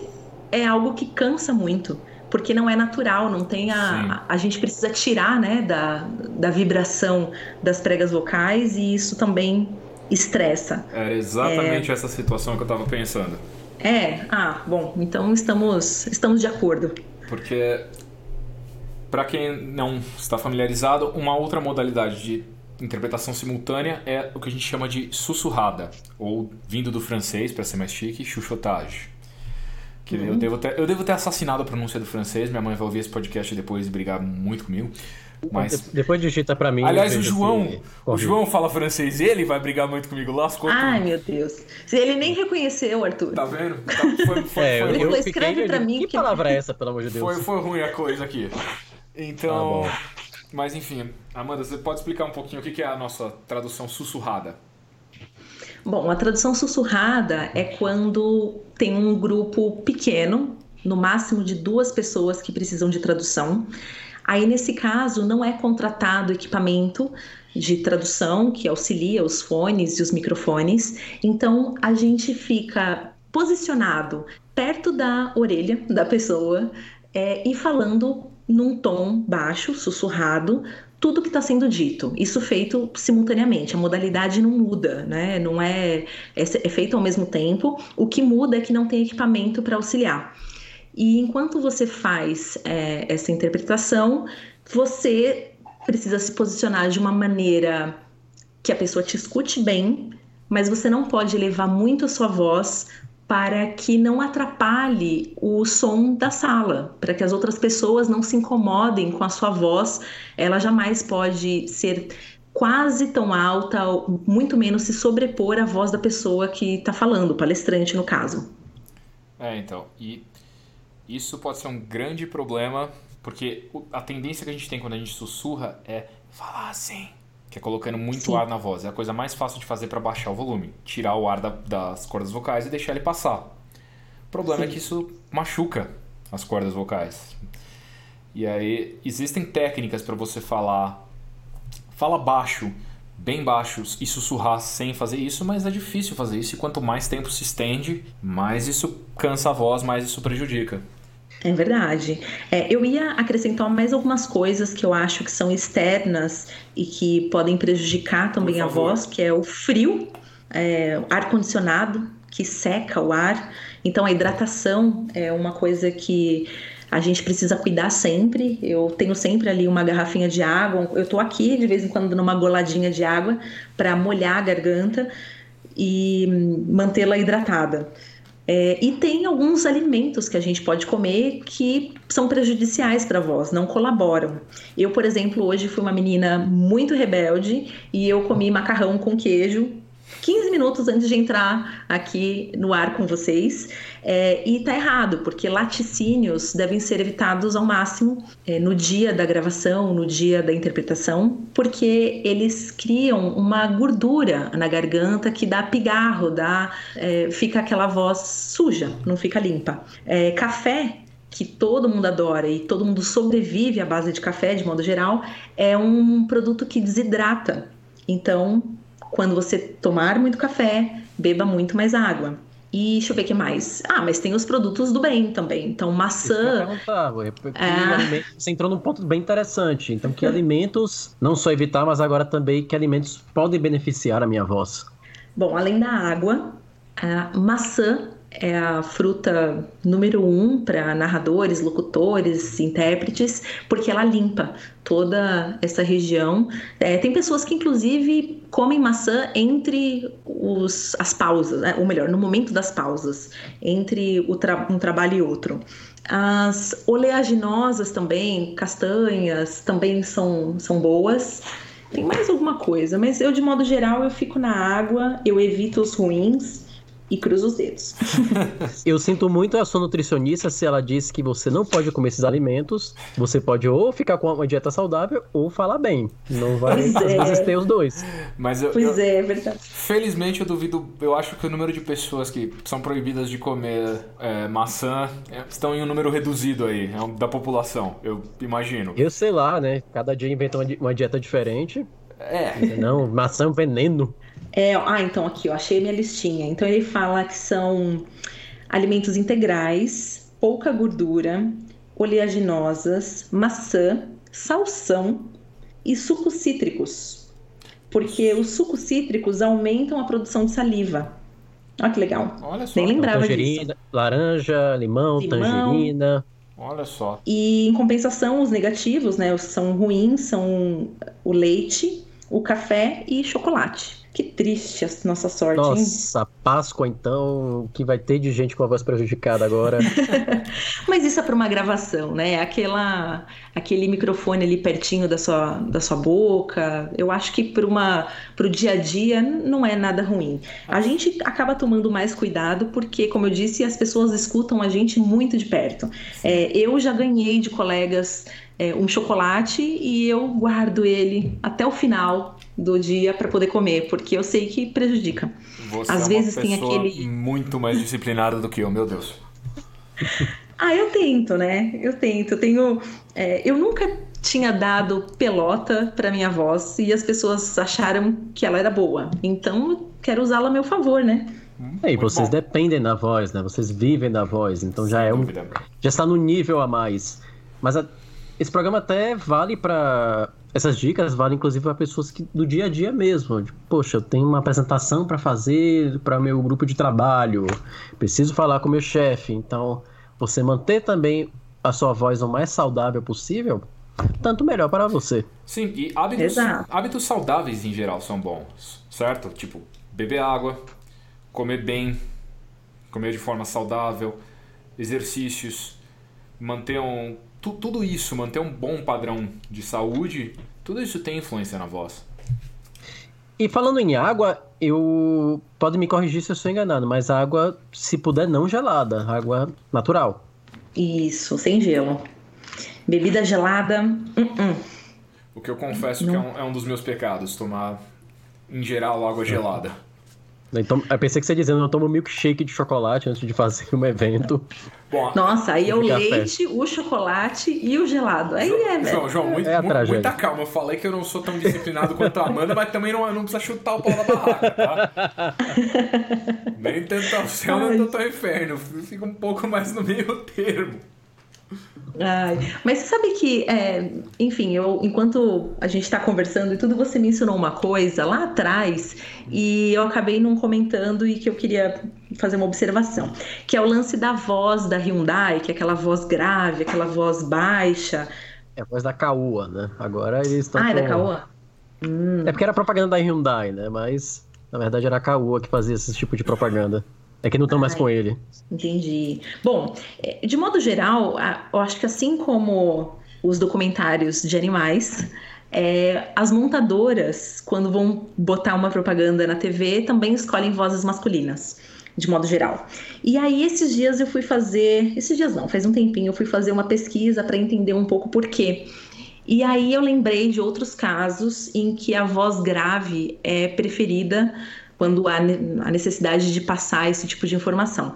é algo que cansa muito, porque não é natural, não tem a. A, a gente precisa tirar né, da, da vibração das pregas vocais e isso também estressa. Era exatamente é... essa situação que eu estava pensando. É, ah, bom, então estamos, estamos de acordo. Porque, para quem não está familiarizado, uma outra modalidade de interpretação simultânea é o que a gente chama de sussurrada, ou vindo do francês, para ser mais chique, chuchotage. Que uhum. eu, devo ter, eu devo ter assassinado a pronúncia do francês, minha mãe vai ouvir esse podcast depois e brigar muito comigo. Mas... Depois digita para mim. Aliás, o João, o João fala francês ele vai brigar muito comigo. Lascou Ai, tudo. meu Deus. Se ele nem reconheceu, Arthur. Tá vendo? Tá, foi, foi, *laughs* é, foi, eu escreve para mim. Que, que palavra é essa, pelo amor de Deus? Foi, foi ruim a coisa aqui. Então. Tá mas enfim, Amanda, você pode explicar um pouquinho o que é a nossa tradução sussurrada? Bom, a tradução sussurrada é quando tem um grupo pequeno, no máximo de duas pessoas que precisam de tradução. Aí, nesse caso, não é contratado equipamento de tradução que auxilia os fones e os microfones. Então, a gente fica posicionado perto da orelha da pessoa é, e falando num tom baixo, sussurrado, tudo que está sendo dito. Isso feito simultaneamente. A modalidade não muda, né? Não é, é, é feito ao mesmo tempo. O que muda é que não tem equipamento para auxiliar. E enquanto você faz é, essa interpretação, você precisa se posicionar de uma maneira que a pessoa te escute bem, mas você não pode elevar muito a sua voz para que não atrapalhe o som da sala, para que as outras pessoas não se incomodem com a sua voz. Ela jamais pode ser quase tão alta, muito menos se sobrepor à voz da pessoa que está falando, palestrante no caso. É, então, e isso pode ser um grande problema, porque a tendência que a gente tem quando a gente sussurra é falar assim que é colocando muito Sim. ar na voz. É a coisa mais fácil de fazer para baixar o volume, tirar o ar da, das cordas vocais e deixar ele passar. O problema é Sim. é que isso machuca as cordas vocais. E aí existem técnicas para você falar, fala baixo, bem baixo e sussurrar sem fazer isso, mas é difícil fazer isso e quanto mais tempo se estende, mais isso cansa a voz, mais isso prejudica. É verdade. É, eu ia acrescentar mais algumas coisas que eu acho que são externas e que podem prejudicar também a voz, que é o frio, é, ar condicionado que seca o ar. Então a hidratação é uma coisa que a gente precisa cuidar sempre. Eu tenho sempre ali uma garrafinha de água. Eu tô aqui de vez em quando numa goladinha de água para molhar a garganta e mantê-la hidratada. É, e tem alguns alimentos que a gente pode comer que são prejudiciais para a voz, não colaboram. Eu, por exemplo, hoje fui uma menina muito rebelde e eu comi macarrão com queijo 15 minutos antes de entrar aqui no ar com vocês. É, e tá errado, porque laticínios devem ser evitados ao máximo é, no dia da gravação, no dia da interpretação, porque eles criam uma gordura na garganta que dá pigarro, dá, é, fica aquela voz suja, não fica limpa. É, café que todo mundo adora e todo mundo sobrevive à base de café, de modo geral, é um produto que desidrata. Então, quando você tomar muito café, beba muito mais água. E deixa eu ver o que mais. Ah, mas tem os produtos do bem também. Então, maçã. É... Você entrou num ponto bem interessante. Então, que alimentos, não só evitar, mas agora também que alimentos podem beneficiar a minha voz? Bom, além da água, a maçã é a fruta número um para narradores, locutores, intérpretes, porque ela limpa toda essa região. É, tem pessoas que, inclusive, comem maçã entre os, as pausas, né? ou melhor, no momento das pausas, entre tra um trabalho e outro. As oleaginosas também, castanhas, também são, são boas. Tem mais alguma coisa, mas eu, de modo geral, eu fico na água, eu evito os ruins e cruza os dedos. *laughs* eu sinto muito a sua nutricionista se ela disse que você não pode comer esses alimentos. Você pode ou ficar com uma dieta saudável ou falar bem. Não vai pois às é. vezes ter os dois. Mas eu, pois eu, é, é verdade. Felizmente eu duvido. Eu acho que o número de pessoas que são proibidas de comer é, maçã é, estão em um número reduzido aí é da população. Eu imagino. Eu sei lá, né? Cada dia inventa uma dieta diferente. É. Não, maçã é um veneno. É, ah, então aqui, eu achei minha listinha. Então ele fala que são alimentos integrais, pouca gordura, oleaginosas, maçã, salsão e sucos cítricos. Porque os sucos cítricos aumentam a produção de saliva. Olha que legal. Olha só. Nem lembrava tangerina, disso. Laranja, limão, limão, tangerina. Olha só. E em compensação, os negativos, né, os são ruins, são o leite, o café e chocolate. Que triste a nossa sorte, Nossa, hein? Páscoa então, que vai ter de gente com a voz prejudicada agora. *laughs* Mas isso é para uma gravação, né? Aquela, aquele microfone ali pertinho da sua, da sua boca. Eu acho que para uma para o dia a dia não é nada ruim. A gente acaba tomando mais cuidado porque, como eu disse, as pessoas escutam a gente muito de perto. É, eu já ganhei de colegas é, um chocolate e eu guardo ele até o final do dia para poder comer, porque eu sei que prejudica. Você Às é vezes tem aquele muito mais disciplinada do que eu, meu Deus. *laughs* ah, eu tento, né? Eu tento. Eu tenho, é, eu nunca tinha dado pelota para minha voz e as pessoas acharam que ela era boa. Então, eu quero usá-la a meu favor, né? É, e vocês bom. dependem da voz, né? Vocês vivem da voz, então Sem já é um, já está no nível a mais. Mas a, esse programa até vale para essas dicas valem inclusive para pessoas que do dia a dia mesmo. Tipo, Poxa, eu tenho uma apresentação para fazer para meu grupo de trabalho, preciso falar com meu chefe. Então, você manter também a sua voz o mais saudável possível, tanto melhor para você. Sim, e hábitos, hábitos saudáveis em geral são bons, certo? Tipo, beber água, comer bem, comer de forma saudável, exercícios, manter um tu, tudo isso, manter um bom padrão de saúde, tudo isso tem influência na voz. E falando em água, eu pode me corrigir se eu estou enganado, mas água, se puder, não gelada, água natural. Isso, sem gelo. Bebida gelada, uh -uh. O que eu confesso não. que é um, é um dos meus pecados, tomar em geral água gelada. Então, eu pensei que você ia dizendo, eu tomo milkshake de chocolate antes de fazer um evento. Bom, Nossa, aí é o leite, o chocolate e o gelado. Aí é, velho. João, João muito, é muito, muita calma. Eu falei que eu não sou tão disciplinado quanto a Amanda, mas também não, não precisa chutar o pau da barraca, tá? *laughs* Nem tanto ao céu, nem tanto ao inferno. Fica um pouco mais no meio termo. Ai, mas você sabe que, é, enfim, eu, enquanto a gente está conversando e tudo, você mencionou uma coisa lá atrás e eu acabei não comentando e que eu queria fazer uma observação, que é o lance da voz da Hyundai, que é aquela voz grave, aquela voz baixa. É a voz da Caoa, né? Agora eles estão. Ah, é com... da Caoa? Hum. É porque era propaganda da Hyundai, né? Mas na verdade era a Caoa que fazia esse tipo de propaganda. É que não estão mais com ele. Entendi. Bom, é, de modo geral, eu acho que assim como os documentários de animais, é, as montadoras, quando vão botar uma propaganda na TV, também escolhem vozes masculinas, de modo geral. E aí, esses dias eu fui fazer. Esses dias não, faz um tempinho, eu fui fazer uma pesquisa para entender um pouco por quê. E aí eu lembrei de outros casos em que a voz grave é preferida quando há a necessidade de passar esse tipo de informação.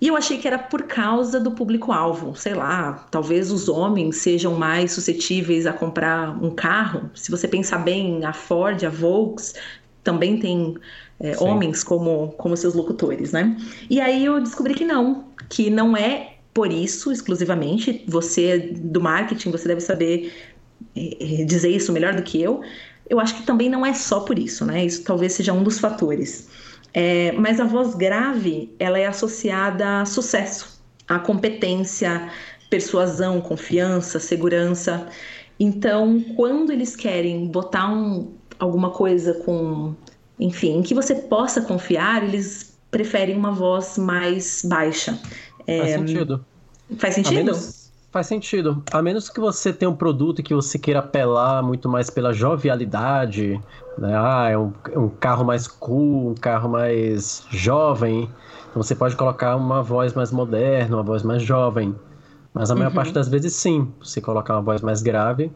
E eu achei que era por causa do público-alvo, sei lá, talvez os homens sejam mais suscetíveis a comprar um carro. Se você pensar bem, a Ford, a Volkswagen também tem é, homens como, como seus locutores, né? E aí eu descobri que não, que não é por isso exclusivamente. Você do marketing, você deve saber é, é, dizer isso melhor do que eu. Eu acho que também não é só por isso, né? Isso talvez seja um dos fatores. É, mas a voz grave, ela é associada a sucesso, a competência, persuasão, confiança, segurança. Então, quando eles querem botar um, alguma coisa com, enfim, em que você possa confiar, eles preferem uma voz mais baixa. É, faz sentido. Faz sentido? Faz sentido. A menos que você tenha um produto que você queira apelar muito mais pela jovialidade, né? Ah, é um, é um carro mais cool, um carro mais jovem. Então você pode colocar uma voz mais moderna, uma voz mais jovem. Mas a maior uhum. parte das vezes sim, você colocar uma voz mais grave.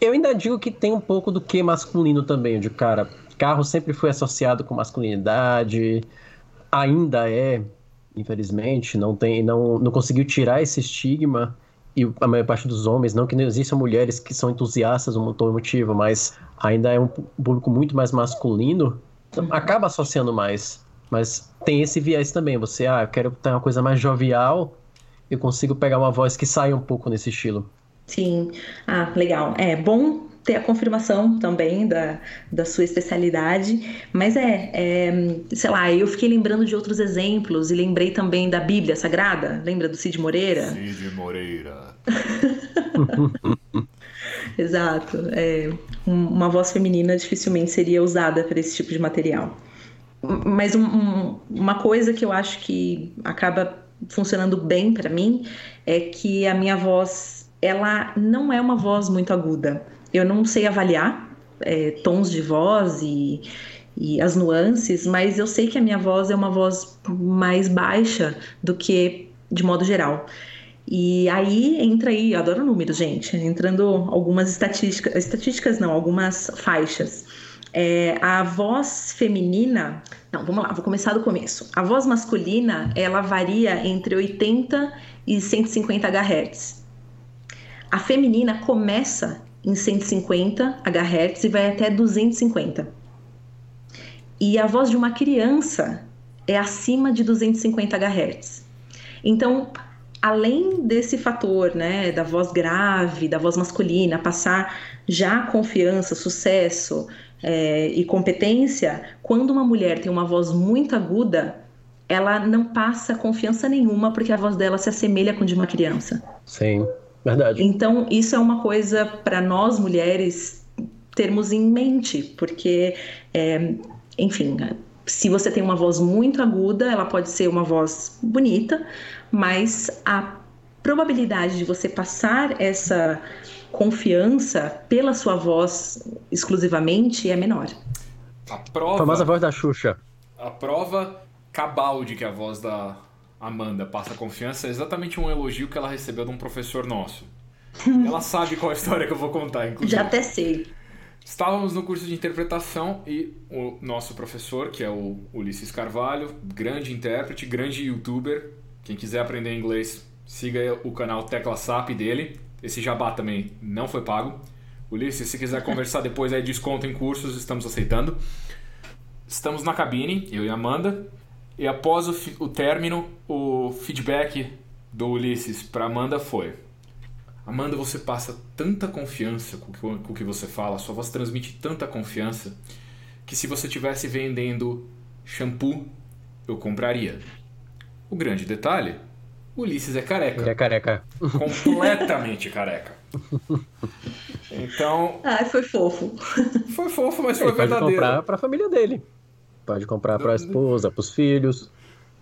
Eu ainda digo que tem um pouco do que masculino também, de cara. Carro sempre foi associado com masculinidade, ainda é, infelizmente, não tem, não, não conseguiu tirar esse estigma e a maior parte dos homens, não que não existam mulheres que são entusiastas do motivo, mas ainda é um público muito mais masculino, então acaba associando mais. Mas tem esse viés também, você, ah, eu quero ter uma coisa mais jovial, eu consigo pegar uma voz que saia um pouco nesse estilo. Sim, ah, legal. É bom ter a confirmação também da, da sua especialidade, mas é, é, sei lá, eu fiquei lembrando de outros exemplos e lembrei também da Bíblia Sagrada, lembra do Cid Moreira? Cid Moreira. *laughs* Exato, é, uma voz feminina dificilmente seria usada para esse tipo de material. Mas um, um, uma coisa que eu acho que acaba funcionando bem para mim é que a minha voz ela não é uma voz muito aguda eu não sei avaliar é, tons de voz e, e as nuances, mas eu sei que a minha voz é uma voz mais baixa do que de modo geral. E aí entra aí, eu adoro números, gente, entrando algumas estatísticas, estatísticas não, algumas faixas. É, a voz feminina, não, vamos lá, vou começar do começo. A voz masculina, ela varia entre 80 e 150 Hz. A feminina começa em 150 Hz e vai até 250. E a voz de uma criança é acima de 250 Hz. Então, além desse fator, né, da voz grave, da voz masculina, passar já confiança, sucesso é, e competência, quando uma mulher tem uma voz muito aguda, ela não passa confiança nenhuma porque a voz dela se assemelha com de uma criança. Sim. Verdade. Então, isso é uma coisa para nós mulheres termos em mente, porque, é, enfim, se você tem uma voz muito aguda, ela pode ser uma voz bonita, mas a probabilidade de você passar essa confiança pela sua voz exclusivamente é menor. A prova. A famosa voz da Xuxa. A prova cabal de que a voz da Amanda passa confiança é exatamente um elogio que ela recebeu de um professor nosso. *laughs* ela sabe qual é a história que eu vou contar, inclusive. Já até sei. Estávamos no curso de interpretação e o nosso professor, que é o Ulisses Carvalho, grande intérprete, grande youtuber. Quem quiser aprender inglês, siga o canal Tecla SAP dele. Esse jabá também não foi pago. Ulisses, se quiser *laughs* conversar depois aí, desconto em cursos, estamos aceitando. Estamos na cabine, eu e Amanda. E após o, o término, o feedback do Ulisses para Amanda foi: Amanda, você passa tanta confiança com, com o que você fala, sua voz transmite tanta confiança, que se você estivesse vendendo shampoo, eu compraria. O grande detalhe: o Ulisses é careca. Ele é careca. Completamente careca. *laughs* Então. Ah, foi fofo. Foi fofo, mas foi Ele verdadeiro. Pode comprar para a família dele. Pode comprar para a esposa, para os filhos.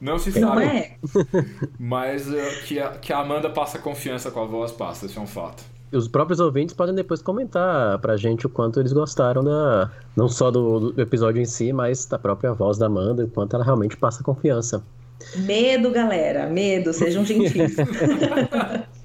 Não se sabe. Não é. *laughs* Mas uh, que, a, que a Amanda passa confiança com a voz, passa, isso é um fato. E os próprios ouvintes podem depois comentar pra gente o quanto eles gostaram da. Não só do, do episódio em si, mas da própria voz da Amanda, o quanto ela realmente passa confiança. Medo, galera, medo, sejam gentis. *laughs*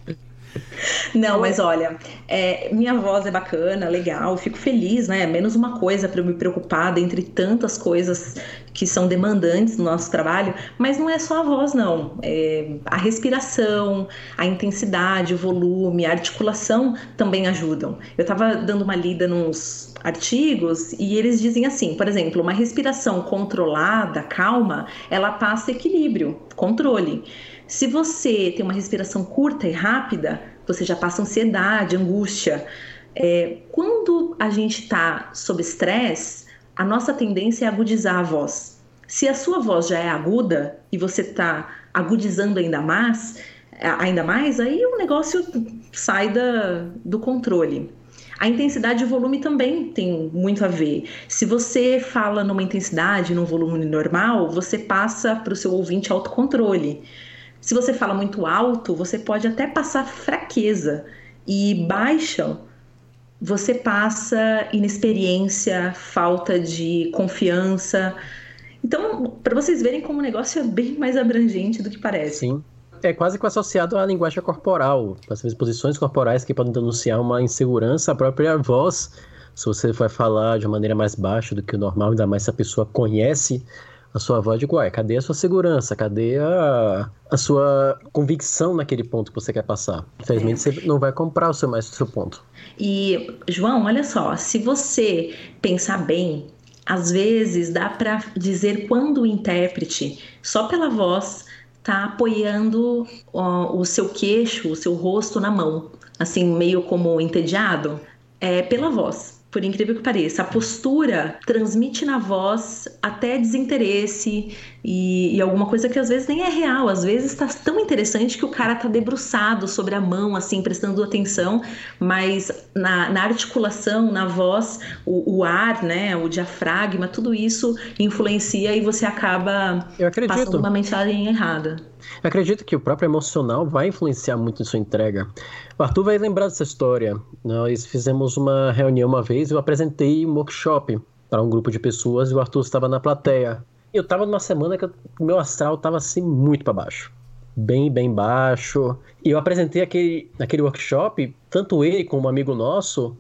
Não, mas olha, é, minha voz é bacana, legal, fico feliz, né? Menos uma coisa para eu me preocupar dentre tantas coisas que são demandantes no nosso trabalho, mas não é só a voz, não. É, a respiração, a intensidade, o volume, a articulação também ajudam. Eu estava dando uma lida nos artigos e eles dizem assim, por exemplo, uma respiração controlada, calma, ela passa equilíbrio, controle. Se você tem uma respiração curta e rápida, você já passa ansiedade, angústia. É, quando a gente está sob estresse, a nossa tendência é agudizar a voz. Se a sua voz já é aguda e você está agudizando ainda mais, ainda mais, aí o negócio sai da, do controle. A intensidade e o volume também tem muito a ver. Se você fala numa intensidade, num volume normal, você passa para o seu ouvinte autocontrole. Se você fala muito alto, você pode até passar fraqueza. E baixa, você passa inexperiência, falta de confiança. Então, para vocês verem como o negócio é bem mais abrangente do que parece. Sim. É quase que associado à linguagem corporal, as posições corporais que podem denunciar uma insegurança, a própria voz. Se você vai falar de uma maneira mais baixa do que o normal, ainda mais se a pessoa conhece a sua voz, digo, ué, cadê a sua segurança? Cadê a, a sua convicção naquele ponto que você quer passar? Infelizmente, você não vai comprar o seu mais o seu ponto. E, João, olha só, se você pensar bem, às vezes dá para dizer quando o intérprete, só pela voz, está apoiando ó, o seu queixo, o seu rosto na mão, assim, meio como entediado, é pela voz por incrível que pareça. A postura transmite na voz até desinteresse e, e, alguma coisa que às vezes nem é real. Às vezes está tão interessante que o cara está debruçado sobre a mão, assim, prestando atenção, mas na, na articulação, na voz, o, o, ar, né, o diafragma, tudo isso influencia e você acaba passando uma mensagem errada. Eu acredito que o próprio emocional vai influenciar muito em sua entrega. O Arthur vai lembrar dessa história. Nós fizemos uma reunião uma vez, eu apresentei um workshop para um grupo de pessoas e o Arthur estava na plateia. Eu estava numa semana que o meu astral estava assim muito para baixo. Bem, bem baixo. E eu apresentei aquele, aquele workshop, tanto ele como um amigo nosso,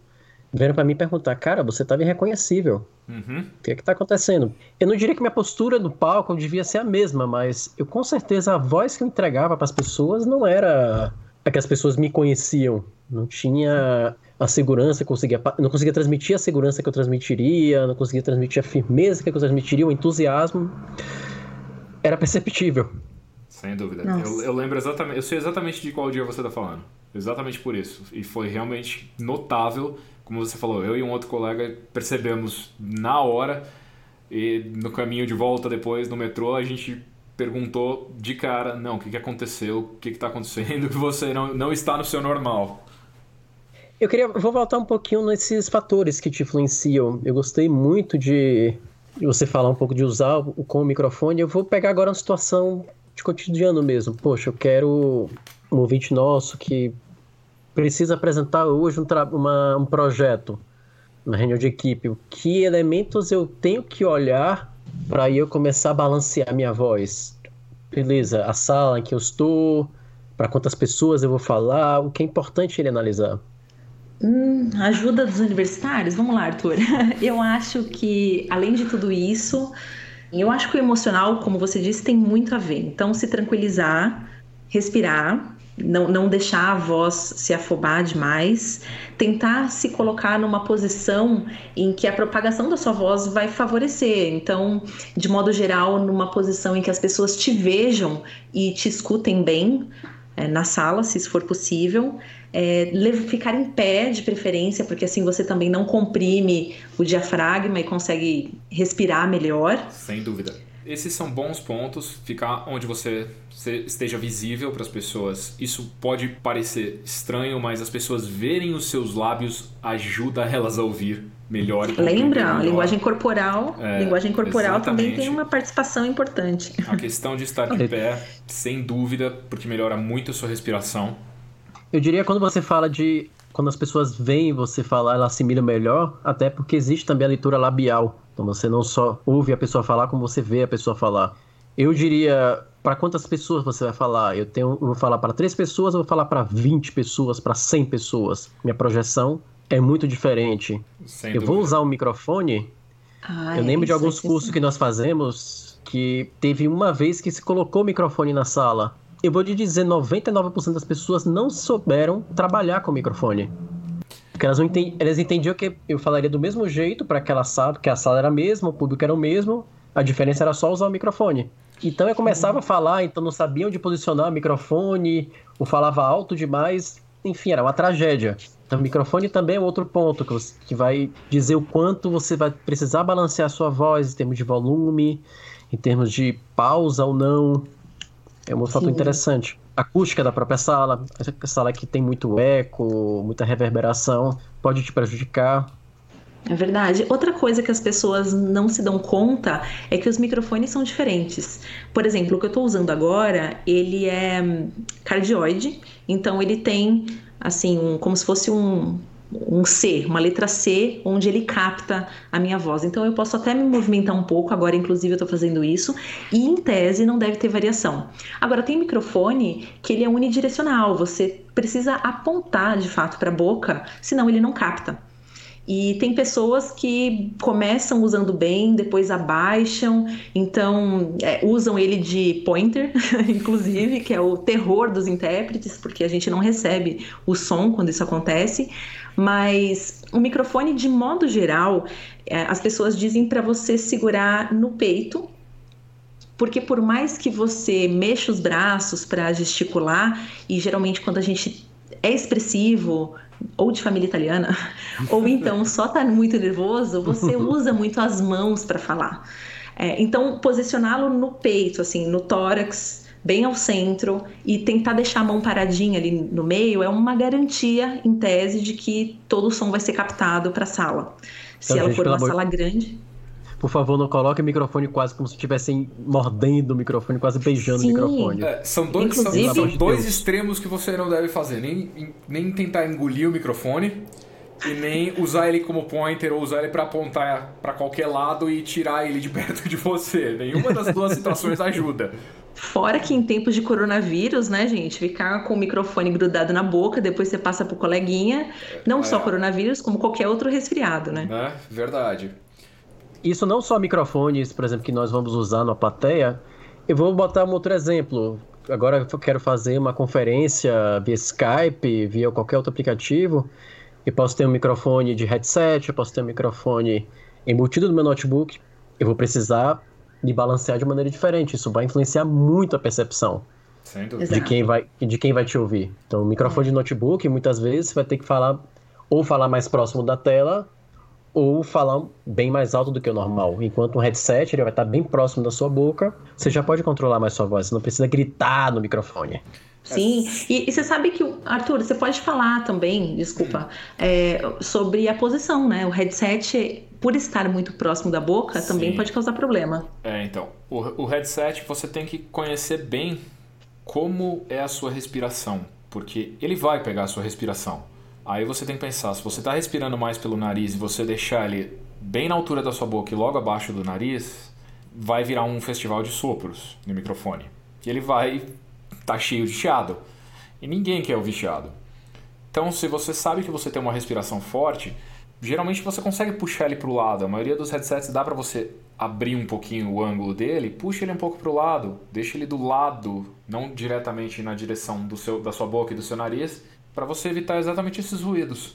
vieram para mim perguntar, cara, você estava irreconhecível. Uhum. O que é está acontecendo? Eu não diria que minha postura no palco devia ser a mesma, mas eu com certeza a voz que eu entregava para as pessoas não era a que as pessoas me conheciam. Não tinha a segurança, conseguia, não conseguia transmitir a segurança que eu transmitiria, não conseguia transmitir a firmeza que eu transmitiria, o entusiasmo. Era perceptível. Sem dúvida. Eu, eu, lembro exatamente, eu sei exatamente de qual dia você está falando. Exatamente por isso. E foi realmente notável como você falou, eu e um outro colega percebemos na hora e no caminho de volta depois no metrô a gente perguntou de cara, não, o que, que aconteceu, o que está acontecendo, que *laughs* você não, não está no seu normal. Eu queria, vou voltar um pouquinho nesses fatores que te influenciam. Eu gostei muito de, você falar um pouco de usar o, com o microfone. Eu vou pegar agora uma situação de cotidiano mesmo. Poxa, eu quero um ouvinte nosso que precisa apresentar hoje um, uma, um projeto na reunião de equipe, que elementos eu tenho que olhar para eu começar a balancear minha voz? Beleza, a sala em que eu estou, para quantas pessoas eu vou falar, o que é importante ele analisar? Hum, ajuda dos universitários? Vamos lá, Arthur. *laughs* Eu acho que, além de tudo isso, eu acho que o emocional, como você disse, tem muito a ver. Então, se tranquilizar, respirar, não, não deixar a voz se afobar demais, tentar se colocar numa posição em que a propagação da sua voz vai favorecer. Então, de modo geral, numa posição em que as pessoas te vejam e te escutem bem é, na sala, se isso for possível. É, ficar em pé de preferência, porque assim você também não comprime o diafragma e consegue respirar melhor. Sem dúvida esses são bons pontos. Ficar onde você esteja visível para as pessoas. Isso pode parecer estranho, mas as pessoas verem os seus lábios ajuda elas a ouvir melhor. Lembra? Melhor. A linguagem corporal, é, linguagem corporal também tem uma participação importante. A questão de estar de *laughs* pé, sem dúvida, porque melhora muito a sua respiração. Eu diria quando você fala de quando as pessoas veem você falar, ela assimila melhor, até porque existe também a leitura labial então você não só ouve a pessoa falar, como você vê a pessoa falar. Eu diria para quantas pessoas você vai falar? Eu tenho, eu vou falar para três pessoas, eu vou falar para 20 pessoas, para 100 pessoas. Minha projeção é muito diferente. Sem eu dúvida. vou usar o microfone. Ah, eu é, lembro de alguns cursos que nós fazemos que teve uma vez que se colocou o microfone na sala. Eu vou te dizer, 99% das pessoas não souberam trabalhar com microfone. Porque elas, não entendi, elas entendiam que eu falaria do mesmo jeito para aquela sala, porque a sala era a mesma, o público era o mesmo, a diferença era só usar o microfone. Então eu começava a falar, então não sabia onde posicionar o microfone, ou falava alto demais, enfim, era uma tragédia. Então, o microfone também é outro ponto que, você, que vai dizer o quanto você vai precisar balancear a sua voz em termos de volume, em termos de pausa ou não. É um fator interessante. A acústica da própria sala, a sala que tem muito eco, muita reverberação, pode te prejudicar. É verdade. Outra coisa que as pessoas não se dão conta é que os microfones são diferentes. Por exemplo, o que eu estou usando agora, ele é cardioide, então ele tem assim, um, como se fosse um, um C, uma letra C, onde ele capta a minha voz. Então eu posso até me movimentar um pouco, agora inclusive eu estou fazendo isso, e em tese não deve ter variação. Agora tem microfone que ele é unidirecional, você precisa apontar de fato para a boca, senão ele não capta. E tem pessoas que começam usando bem, depois abaixam, então é, usam ele de pointer, *laughs* inclusive, que é o terror dos intérpretes, porque a gente não recebe o som quando isso acontece. Mas o microfone, de modo geral, é, as pessoas dizem para você segurar no peito porque por mais que você mexa os braços para gesticular, e geralmente quando a gente é expressivo, ou de família italiana, *laughs* ou então só tá muito nervoso, você *laughs* usa muito as mãos para falar. É, então, posicioná-lo no peito, assim, no tórax, bem ao centro, e tentar deixar a mão paradinha ali no meio é uma garantia, em tese, de que todo o som vai ser captado para a sala. Se então, ela gente, for uma sala grande. Por favor, não coloque o microfone quase como se estivessem mordendo o microfone, quase beijando Sim. o microfone. É, são dois, Inclusive... são, são dois extremos que você não deve fazer. Nem, nem tentar engolir o microfone e nem usar ele como pointer ou usar ele para apontar para qualquer lado e tirar ele de *laughs* perto de você. Nenhuma das duas situações ajuda. Fora que em tempos de coronavírus, né, gente, ficar com o microfone grudado na boca, depois você passa pro coleguinha, não é. só coronavírus, como qualquer outro resfriado, né? É, verdade isso não só microfones, por exemplo, que nós vamos usar na plateia. Eu vou botar um outro exemplo. Agora eu quero fazer uma conferência via Skype, via qualquer outro aplicativo. Eu posso ter um microfone de headset, eu posso ter um microfone embutido no meu notebook. Eu vou precisar de balancear de maneira diferente. Isso vai influenciar muito a percepção de quem vai de quem vai te ouvir. Então, o microfone de notebook, muitas vezes, você vai ter que falar ou falar mais próximo da tela ou falar bem mais alto do que o normal. Enquanto um headset ele vai estar bem próximo da sua boca, você já pode controlar mais sua voz, você não precisa gritar no microfone. Sim, e, e, você sabe que, Arthur, você pode falar também, desculpa, é, sobre a posição, né? O headset, por estar muito próximo da boca, Sim. também pode causar problema. É, então, o, o headset você tem que conhecer bem como é a sua respiração, porque ele vai pegar a sua respiração. Aí você tem que pensar, se você está respirando mais pelo nariz e você deixar ele bem na altura da sua boca e logo abaixo do nariz, vai virar um festival de sopros no microfone. E ele vai estar tá cheio de chiado. E ninguém quer ouvir chiado. Então, se você sabe que você tem uma respiração forte, geralmente você consegue puxar ele para o lado. A maioria dos headsets dá para você abrir um pouquinho o ângulo dele, puxa ele um pouco para o lado, deixa ele do lado, não diretamente na direção do seu, da sua boca e do seu nariz, para você evitar exatamente esses ruídos.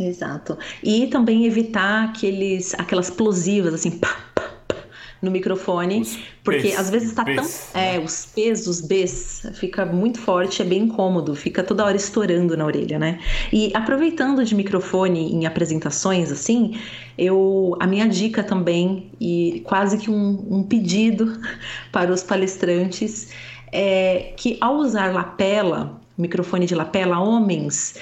Exato. E também evitar aqueles, aquelas plosivas, assim, pá, pá, pá, no microfone, os porque às vezes está tão. É, os P's, os B's, fica muito forte, é bem incômodo, fica toda hora estourando na orelha, né? E aproveitando de microfone em apresentações, assim, eu. A minha dica também, e quase que um, um pedido *laughs* para os palestrantes, é que ao usar lapela, microfone de lapela, homens,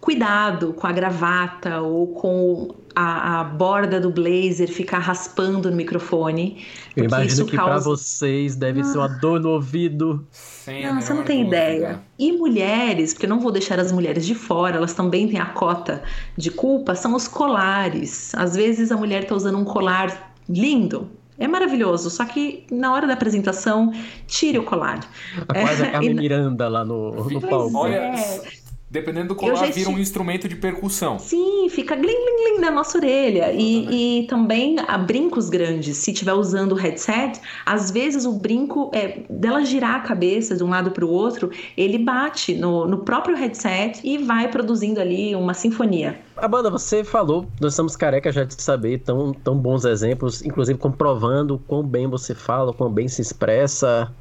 cuidado com a gravata ou com a, a, borda do blazer ficar raspando no microfone. Eu imagino que causa... para vocês deve ah. ser uma dor no ouvido. Sim, não, você não tem ideia. E mulheres, porque eu não vou deixar as mulheres de fora, elas também têm a cota de culpa, são os colares. Às vezes a mulher está usando um colar lindo, É maravilhoso, só que na hora da apresentação, tire o colar. Quase a Carmen Miranda lá no, no palco. Olha, é. Dependendo do colar, vira um instrumento de percussão. Sim, fica glim, glim, glim na nossa orelha. E, e, também a brincos grandes. Se estiver usando o headset, às vezes o brinco, é, dela girar a cabeça de um lado para o outro, ele bate no, no próprio headset e vai produzindo ali uma sinfonia. Amanda, você falou, nós estamos carecas já de saber tão, tão bons exemplos, inclusive comprovando quão bem você fala, quão bem se expressa.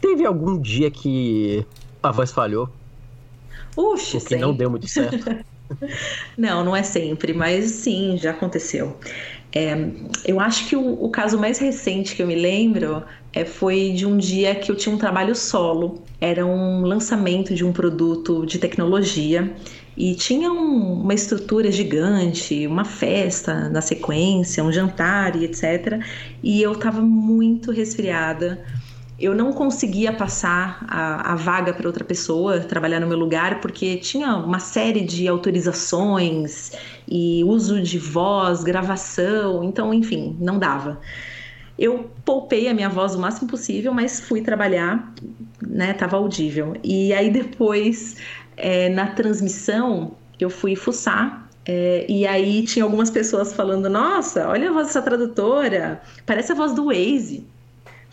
Teve algum dia que a voz falhou? Puxa, Porque não deu muito certo. *laughs* não, não é sempre, mas sim, já aconteceu. É, eu acho que o, o, caso mais recente que eu me lembro é, foi de um dia que eu tinha um trabalho solo. Era um lançamento de um produto de tecnologia e tinha um, uma estrutura gigante, uma festa na sequência, um jantar e etc. E eu estava muito resfriada eu não conseguia passar a, a vaga para outra pessoa trabalhar no meu lugar porque tinha uma série de autorizações e uso de voz, gravação, então, enfim, não dava. Eu poupei a minha voz o máximo possível, mas fui trabalhar, né? Tava audível. E aí depois, é, na transmissão, eu fui fuçar é, e aí tinha algumas pessoas falando: Nossa, olha a voz dessa tradutora, parece a voz do Waze.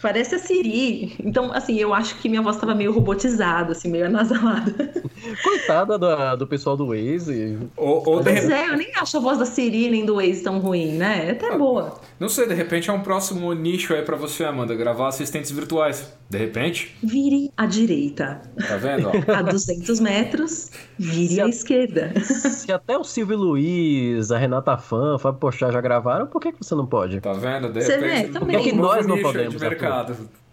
Parece a Siri. Então, assim, eu acho que minha voz estava meio robotizada, assim, meio anasalada. *laughs* Coitada do, do pessoal do Waze. Ou, ou pois de... é, eu nem acho a voz da Siri nem do Waze tão ruim, né? É até ah, boa. Não sei, de repente é um próximo nicho aí para você, Amanda, gravar assistentes virtuais. De repente? Vire à direita. Tá vendo? *laughs* a 200 metros, vire à esquerda. Se até o Silvio Luiz, a Renata Fã, o Fábio Pochá já gravaram, por que, que você não pode? Tá vendo? De você repente, vê, também. Por que, que nós não podemos?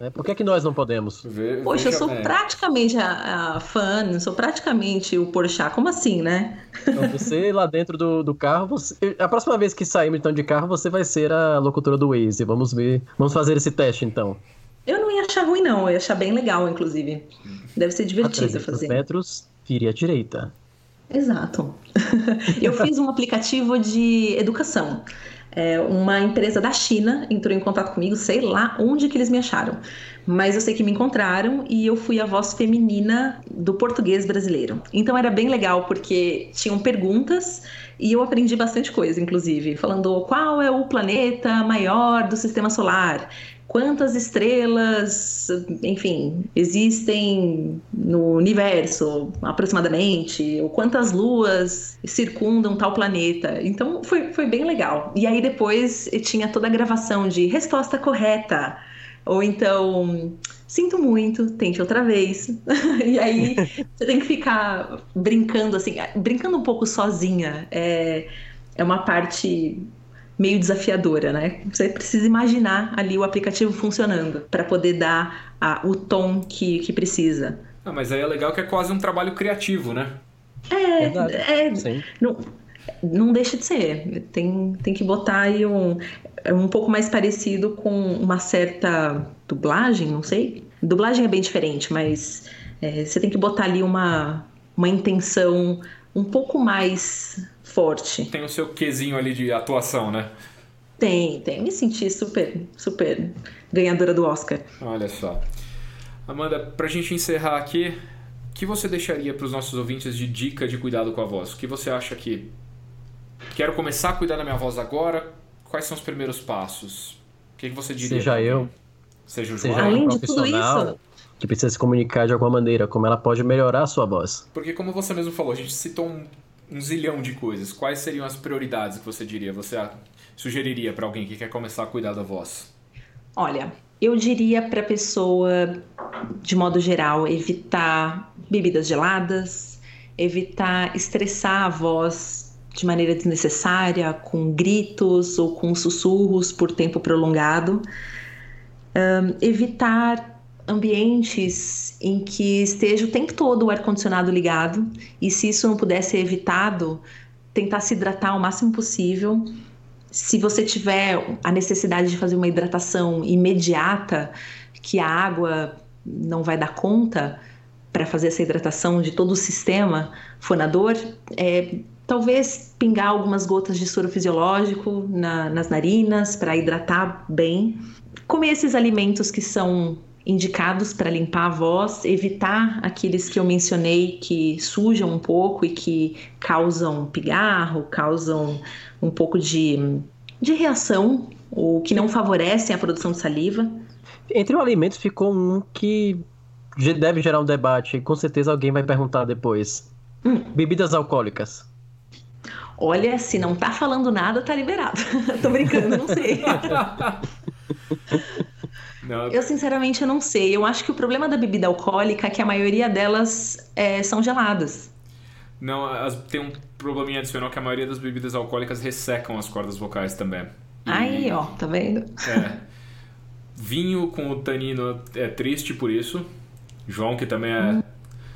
É, por que, que nós não podemos? Vê, Poxa, eu sou bem. praticamente a, a fã, sou praticamente o Porchat. Como assim, né? Então, você *laughs* lá dentro do, do carro, você... a próxima vez que sairmos então de carro, você vai ser a locutora do Waze. Vamos ver, vamos fazer esse teste então. Eu não ia achar ruim, não. Eu ia achar bem legal, inclusive. Deve ser divertido fazer. metros, vire à direita. Exato. *laughs* eu fiz um aplicativo de educação. É, uma empresa da China entrou em contato comigo, sei lá onde que eles me acharam. Mas eu sei que me encontraram e eu fui a voz feminina do português brasileiro. Então era bem legal porque tinham perguntas e eu aprendi bastante coisa, inclusive, falando qual é o planeta maior do sistema solar, quantas estrelas, enfim, existem no universo aproximadamente, ou quantas luas circundam tal planeta. Então foi, foi bem legal. E aí depois tinha toda a gravação de resposta correta, ou então sinto muito, tente outra vez. *laughs* e aí você tem que ficar brincando assim, brincando um pouco sozinha. É, é uma parte meio desafiadora, né? Você precisa imaginar ali o aplicativo funcionando para poder dar a, o tom que, que precisa. Ah, mas aí é legal que é quase um trabalho criativo, né? É, é não, não deixa de ser. Tem, tem que botar aí um, é um pouco mais parecido com uma certa dublagem, não sei. Dublagem é bem diferente, mas é, você tem que botar ali uma, uma intenção um pouco mais forte. Tem o seu quesinho ali de atuação, né? Tem, tem. Me senti super, super ganhadora do Oscar. Olha só. Amanda, pra gente encerrar aqui, o que você deixaria para os nossos ouvintes de dica de cuidado com a voz? O que você acha que quero começar a cuidar da minha voz agora? Quais são os primeiros passos? O que, que você diria? Seja eu, seja o João, seja um profissional que precisa se comunicar de alguma maneira, como ela pode melhorar a sua voz. Porque como você mesmo falou, a gente citou um um zilhão de coisas. Quais seriam as prioridades que você diria? Você sugeriria para alguém que quer começar a cuidar da voz? Olha, eu diria para a pessoa, de modo geral, evitar bebidas geladas, evitar estressar a voz de maneira desnecessária, com gritos ou com sussurros por tempo prolongado. Um, evitar ambientes em que esteja o tempo todo o ar-condicionado ligado e se isso não puder ser evitado, tentar se hidratar o máximo possível. Se você tiver a necessidade de fazer uma hidratação imediata, que a água não vai dar conta para fazer essa hidratação de todo o sistema fonador, é, talvez pingar algumas gotas de soro fisiológico na, nas narinas para hidratar bem. Comer esses alimentos que são indicados para limpar a voz, evitar aqueles que eu mencionei que sujam um pouco e que causam pigarro, causam um pouco de, de reação ou que não favorecem a produção de saliva. Entre os alimentos ficou um que deve gerar um debate, e com certeza alguém vai perguntar depois. Hum. Bebidas alcoólicas. Olha, se não tá falando nada, tá liberado. *laughs* Tô brincando, não sei. *laughs* Não. Eu, sinceramente, eu não sei. Eu acho que o problema da bebida alcoólica é que a maioria delas é, são geladas. Não, as, tem um probleminha adicional que a maioria das bebidas alcoólicas ressecam as cordas vocais também. E, Aí, ó, tá vendo? É. Vinho com o tanino é triste por isso. João, que também é. Hum.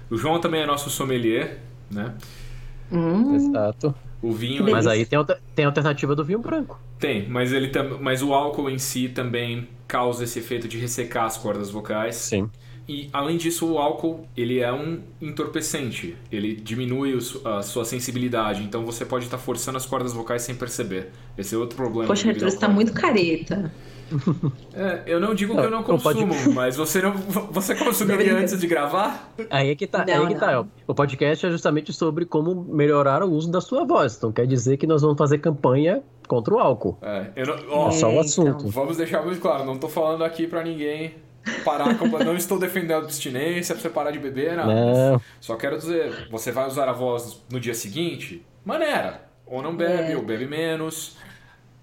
O João também é nosso sommelier, né? Hum. Exato. O vinho. Mas aí tem, tem a alternativa do vinho branco. Tem, mas ele tam, mas o álcool em si também causa esse efeito de ressecar as cordas vocais. Sim. E além disso, o álcool ele é um entorpecente. Ele diminui a sua sensibilidade. Então você pode estar forçando as cordas vocais sem perceber. Esse é outro problema. Poxa, Arthur, você está muito careta. É, eu não digo que eu não consumo, pode... mas você não *laughs* você consumiria antes de gravar? Aí é que tá, não, aí é que tá. O podcast é justamente sobre como melhorar o uso da sua voz. Então quer dizer que nós vamos fazer campanha contra o álcool. É, eu não, ó, é só o assunto. Então. Vamos deixar muito claro, não tô falando aqui para ninguém parar, não estou defendendo a abstinência pra você parar de beber, nada. Não. Só quero dizer, você vai usar a voz no dia seguinte? Maneira. Ou não bebe, é. ou bebe menos,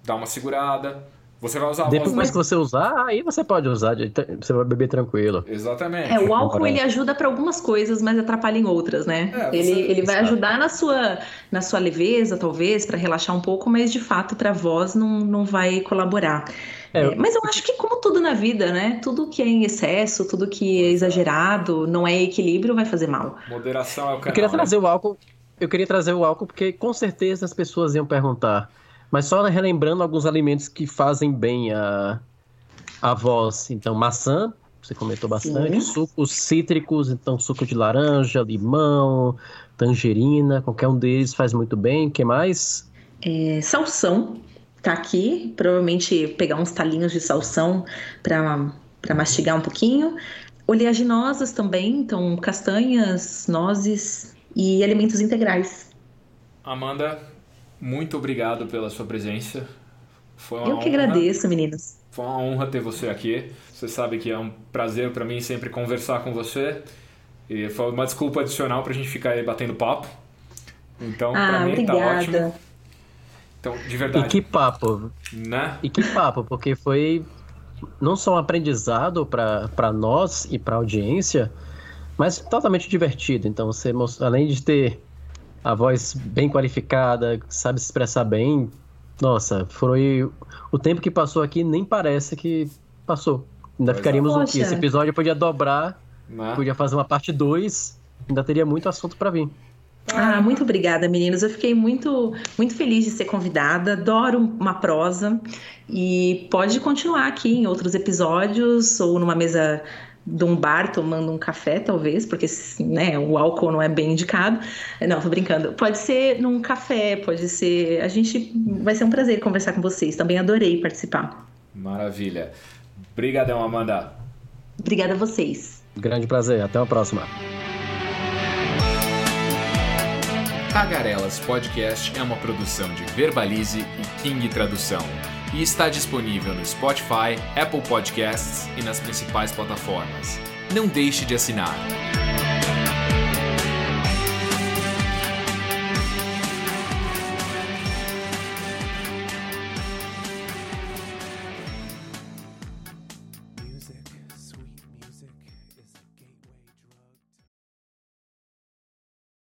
dá uma segurada. Você vai usar Depois voz... que você usar, aí você pode usar, você vai beber tranquilo. Exatamente. É, o álcool ele ajuda para algumas coisas, mas atrapalha em outras, né? É, você... Ele, ele vai ajudar na sua, na sua leveza, talvez, para relaxar um pouco, mas de fato para a voz não, não vai colaborar. É, é, mas eu acho que como tudo na vida, né? Tudo que é em excesso, tudo que é exagerado, não é equilíbrio, vai fazer mal. Moderação é o canal. Eu queria né? trazer né? o álcool. Eu queria trazer o álcool porque com certeza as pessoas iam perguntar mas só relembrando alguns alimentos que fazem bem a, a voz. Então, maçã, você comentou bastante. Sim. Sucos cítricos, então suco de laranja, limão, tangerina, qualquer um deles faz muito bem. O que mais? É, salsão tá aqui. Provavelmente pegar uns talinhos de salsão para mastigar um pouquinho. Oleaginosas também, então castanhas, nozes e alimentos integrais. Amanda, muito obrigado pela sua presença. Foi uma Eu que honra. agradeço, meninos. Foi uma honra ter você aqui. Você sabe que é um prazer para mim sempre conversar com você. E foi uma desculpa adicional para a gente ficar aí batendo papo. Então, ah, para mim obrigada. tá ótimo. Então, de verdade. E que papo. Né? E que papo, porque foi não só um aprendizado para nós e para a audiência, mas totalmente divertido. Então, você, além de ter a voz bem qualificada, sabe se expressar bem. Nossa, foi. O tempo que passou aqui nem parece que passou. Ainda pois ficaríamos aqui. Esse episódio podia dobrar, né? podia fazer uma parte 2, ainda teria muito assunto para vir. Ah, muito obrigada, meninos. Eu fiquei muito, muito feliz de ser convidada. Adoro uma prosa e pode continuar aqui em outros episódios ou numa mesa de um bar tomando um café, talvez, porque né, o álcool não é bem indicado. Não, tô brincando. Pode ser num café, pode ser. A gente vai ser um prazer conversar com vocês. Também adorei participar. Maravilha. Obrigadão, Amanda. Obrigada a vocês. Grande prazer. Até a próxima. Tagarelas Podcast é uma produção de Verbalize e King Tradução e está disponível no Spotify, Apple Podcasts e nas principais plataformas. Não deixe de assinar.